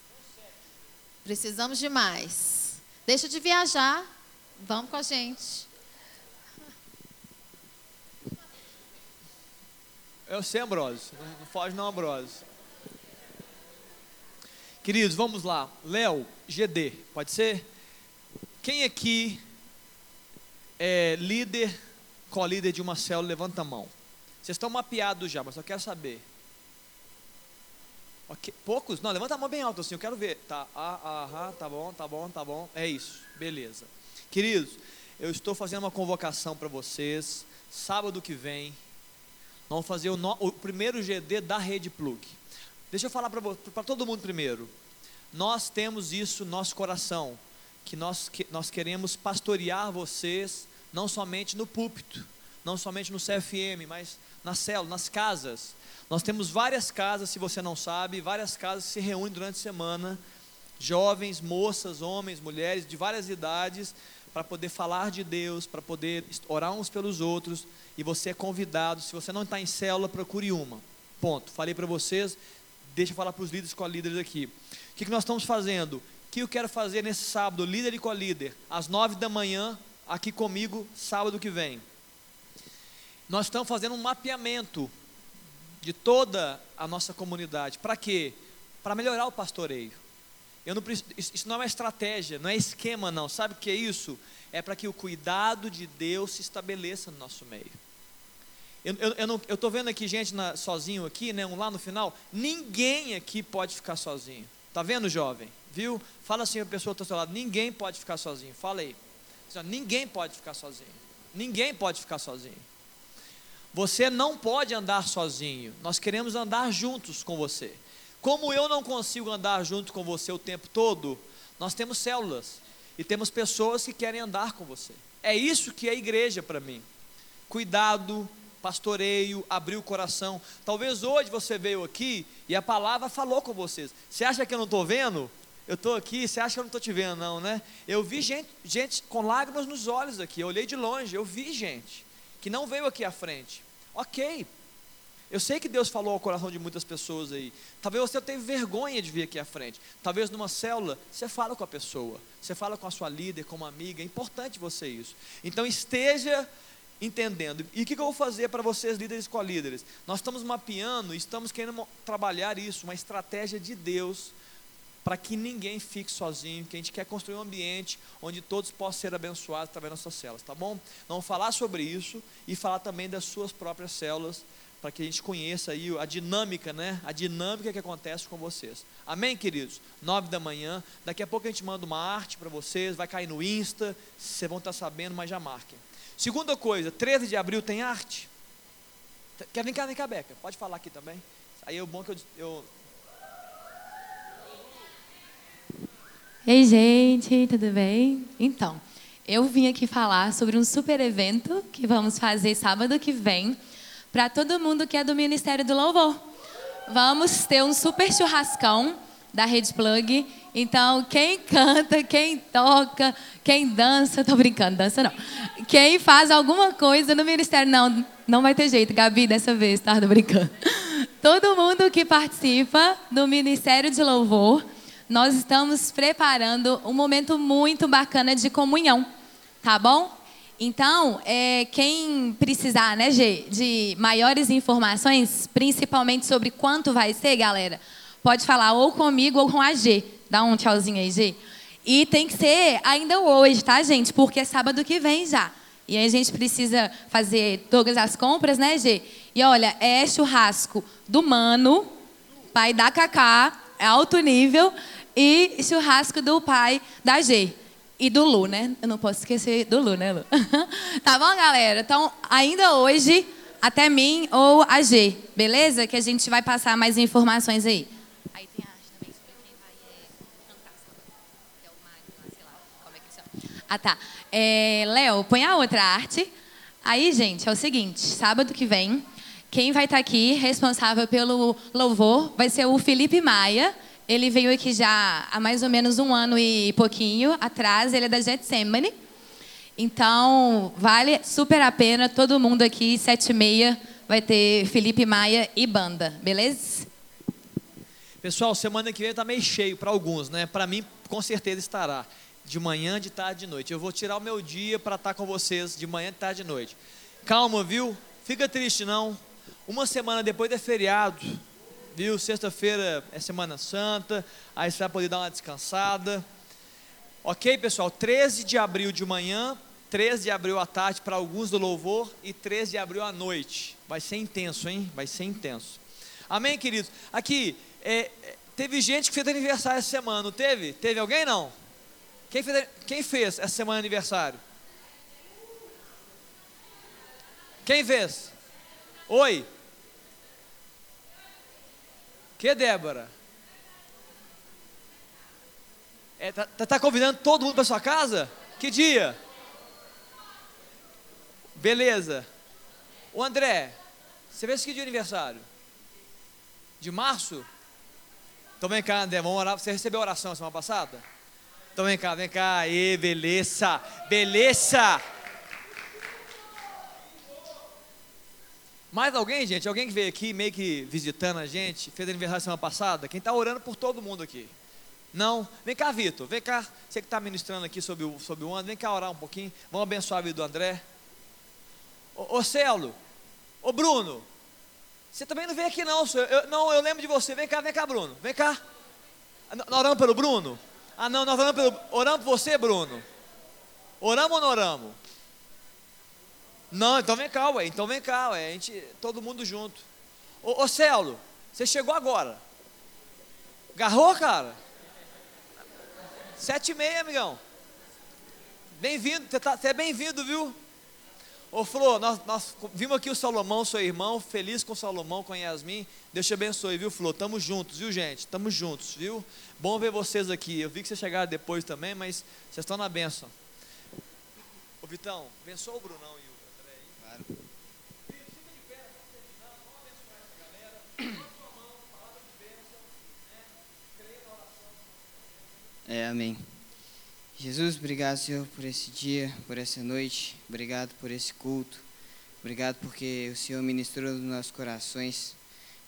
Precisamos de mais. Deixa de viajar. Vamos com a gente. Eu sei, Ambrosio. Não foge não, Ambrosio. Queridos, vamos lá. Léo, GD, pode ser? Quem aqui é líder, co-líder de uma célula, levanta a mão. Vocês estão mapeados já, mas eu quero saber. Okay. Poucos? Não, levanta a mão bem alto assim, eu quero ver. Tá, ah, ah, tá bom, tá bom, tá bom. É isso, beleza. Queridos, eu estou fazendo uma convocação para vocês, sábado que vem, Vamos fazer o, no, o primeiro GD da Rede Plug. Deixa eu falar para todo mundo primeiro. Nós temos isso no nosso coração, que nós, que nós queremos pastorear vocês, não somente no púlpito, não somente no CFM, mas na célula, nas casas. Nós temos várias casas, se você não sabe, várias casas que se reúnem durante a semana, jovens, moças, homens, mulheres de várias idades, para poder falar de Deus, para poder orar uns pelos outros e você é convidado. Se você não está em célula, procure uma. Ponto. Falei para vocês, deixa eu falar para os líderes e co-líderes aqui. O que, que nós estamos fazendo? O que eu quero fazer nesse sábado, líder e co-líder, às nove da manhã, aqui comigo, sábado que vem. Nós estamos fazendo um mapeamento de toda a nossa comunidade. Para quê? Para melhorar o pastoreio. Não, isso não é uma estratégia, não é esquema, não. Sabe o que é isso? É para que o cuidado de Deus se estabeleça no nosso meio. Eu, eu, eu estou vendo aqui gente na, sozinho aqui, né, um lá no final. Ninguém aqui pode ficar sozinho. Tá vendo, jovem? Viu? Fala assim a pessoa do seu lado. Ninguém pode ficar sozinho. Fala aí. Ninguém pode ficar sozinho. Ninguém pode ficar sozinho. Você não pode andar sozinho. Nós queremos andar juntos com você. Como eu não consigo andar junto com você o tempo todo, nós temos células e temos pessoas que querem andar com você. É isso que é igreja para mim. Cuidado, pastoreio, abrir o coração. Talvez hoje você veio aqui e a palavra falou com vocês. Você acha que eu não estou vendo? Eu estou aqui, você acha que eu não estou te vendo, não, né? Eu vi gente, gente com lágrimas nos olhos aqui. Eu olhei de longe, eu vi gente que não veio aqui à frente. Ok. Eu sei que Deus falou ao coração de muitas pessoas aí. Talvez você tenha vergonha de vir aqui à frente. Talvez numa célula você fala com a pessoa, você fala com a sua líder, com uma amiga. É importante você isso. Então esteja entendendo. E o que eu vou fazer para vocês, líderes com líderes? Nós estamos mapeando, estamos querendo trabalhar isso, uma estratégia de Deus para que ninguém fique sozinho, que a gente quer construir um ambiente onde todos possam ser abençoados através das nossas células, tá bom? Vamos falar sobre isso e falar também das suas próprias células, para que a gente conheça aí a dinâmica, né? A dinâmica que acontece com vocês. Amém, queridos? Nove da manhã. Daqui a pouco a gente manda uma arte para vocês, vai cair no Insta, vocês vão estar sabendo, mas já marquem. Segunda coisa, 13 de abril tem arte? Quer vem cá, vem cá, Beca. Pode falar aqui também. Aí é o bom que eu, eu Ei, gente, tudo bem? Então, eu vim aqui falar sobre um super evento que vamos fazer sábado que vem para todo mundo que é do Ministério do Louvor. Vamos ter um super churrascão da Rede Plug. Então, quem canta, quem toca, quem dança, tô brincando, dança não. Quem faz alguma coisa no ministério, não, não vai ter jeito, Gabi, dessa vez, tá? Tô brincando. Todo mundo que participa do Ministério de Louvor nós estamos preparando um momento muito bacana de comunhão, tá bom? Então, é, quem precisar, né, G, de maiores informações, principalmente sobre quanto vai ser, galera, pode falar ou comigo ou com a G. Dá um tchauzinho aí, G. E tem que ser ainda hoje, tá, gente? Porque é sábado que vem já. E aí a gente precisa fazer todas as compras, né, G? E olha, é churrasco do Mano, pai da Cacá, é alto nível, e churrasco do pai da G. E do Lu, né? Eu não posso esquecer do Lu, né, Lu? tá bom, galera? Então, ainda hoje, até mim ou a G, beleza? Que a gente vai passar mais informações aí. Aí tem a arte também sobre quem vai é, cantar que é o Mário, sei lá, como é que chama. Ah, tá. É, Léo, põe a outra arte. Aí, gente, é o seguinte, sábado que vem, quem vai estar tá aqui responsável pelo louvor vai ser o Felipe Maia, ele veio aqui já há mais ou menos um ano e pouquinho atrás. Ele é da Getsemane. Então, vale super a pena. Todo mundo aqui, sete e meia, vai ter Felipe Maia e banda. Beleza? Pessoal, semana que vem está meio cheio para alguns, né? Para mim, com certeza estará. De manhã, de tarde, de noite. Eu vou tirar o meu dia para estar tá com vocês de manhã, de tarde, de noite. Calma, viu? Fica triste não. Uma semana depois é feriado viu? Sexta-feira é Semana Santa, aí você vai poder dar uma descansada. Ok, pessoal? 13 de abril de manhã, 13 de abril à tarde para alguns do louvor e 13 de abril à noite. Vai ser intenso, hein? Vai ser intenso. Amém, queridos? Aqui, é, é teve gente que fez aniversário essa semana, não teve? Teve alguém não? Quem fez, quem fez essa semana aniversário? Quem fez? Oi? Que, Débora? É, tá, tá, tá convidando todo mundo para sua casa? Que dia? Beleza. O André, você fez que dia de aniversário? De março? Então vem cá, André, vamos orar. Você recebeu a oração semana passada? Então vem cá, vem cá. Aê, beleza. Beleza. Mais alguém, gente? Alguém que veio aqui meio que visitando a gente, fez aniversário semana passada? Quem está orando por todo mundo aqui? Não? Vem cá, Vitor. Vem cá. Você que está ministrando aqui sobre o, sobre o ano, vem cá orar um pouquinho. Vamos abençoar a vida do André. Ô, ô Celo. Ô Bruno. Você também não veio aqui não, senhor. Eu, não, eu lembro de você. Vem cá, vem cá, Bruno. Vem cá. Nós oramos pelo Bruno? Ah, não, nós oramos, pelo, oramos por você, Bruno. Oramos ou não oramos? Não, então vem cá, ué. Então vem cá, ué. A gente, todo mundo junto. Ô, ô Celo, você chegou agora. Garrou, cara? Sete e meia, amigão. Bem-vindo, você, tá, é bem-vindo, viu? Ô Flor, nós, nós, vimos aqui o Salomão, seu irmão, feliz com Salomão, com Yasmin. Deus te abençoe, viu, Flor? Tamo juntos, viu, gente? Tamo juntos, viu? Bom ver vocês aqui. Eu vi que vocês chegaram depois também, mas vocês estão na bênção. Ô Vitão, abençoa o Brunão e o é, amém. Jesus, obrigado, Senhor, por esse dia, por essa noite. Obrigado por esse culto. Obrigado porque o Senhor ministrou nos nossos corações.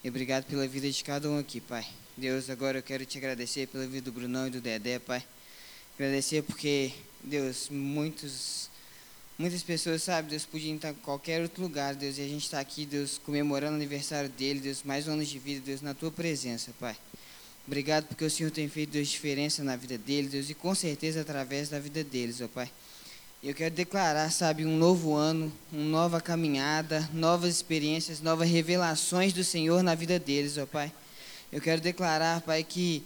E obrigado pela vida de cada um aqui, Pai. Deus, agora eu quero te agradecer pela vida do Brunão e do Dedé, Pai. Agradecer porque, Deus, muitos Muitas pessoas, sabe, Deus podiam estar em qualquer outro lugar, Deus, e a gente está aqui, Deus, comemorando o aniversário dele, Deus, mais anos de vida, Deus, na tua presença, Pai. Obrigado porque o Senhor tem feito, Deus, diferença na vida dele, Deus, e com certeza através da vida deles, ó Pai. Eu quero declarar, sabe, um novo ano, uma nova caminhada, novas experiências, novas revelações do Senhor na vida deles, ó Pai. Eu quero declarar, Pai, que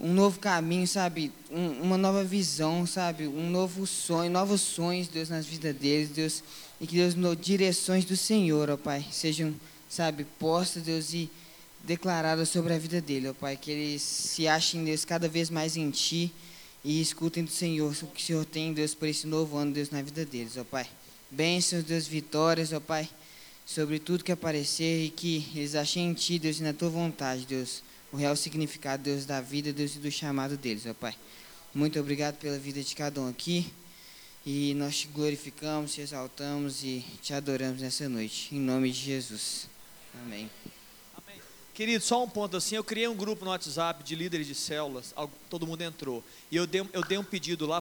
um novo caminho, sabe, um, uma nova visão, sabe, um novo sonho, novos sonhos, Deus, nas vidas deles, Deus, e que Deus, no, direções do Senhor, ó Pai, sejam, sabe, postas, Deus, e declaradas sobre a vida dele, ó Pai, que eles se achem, Deus, cada vez mais em Ti e escutem do Senhor o que o Senhor tem, Deus, por esse novo ano, Deus, na vida deles, ó Pai. Bênçãos, Deus, vitórias, ó Pai, sobre tudo que aparecer e que eles achem em Ti, Deus, e na Tua vontade, Deus, o real significado, Deus, da vida, Deus, e do chamado deles, ó Pai. Muito obrigado pela vida de cada um aqui. E nós te glorificamos, te exaltamos e te adoramos nessa noite. Em nome de Jesus. Amém. Querido, só um ponto assim, eu criei um grupo no WhatsApp de líderes de células, todo mundo entrou. E eu dei, eu dei um pedido lá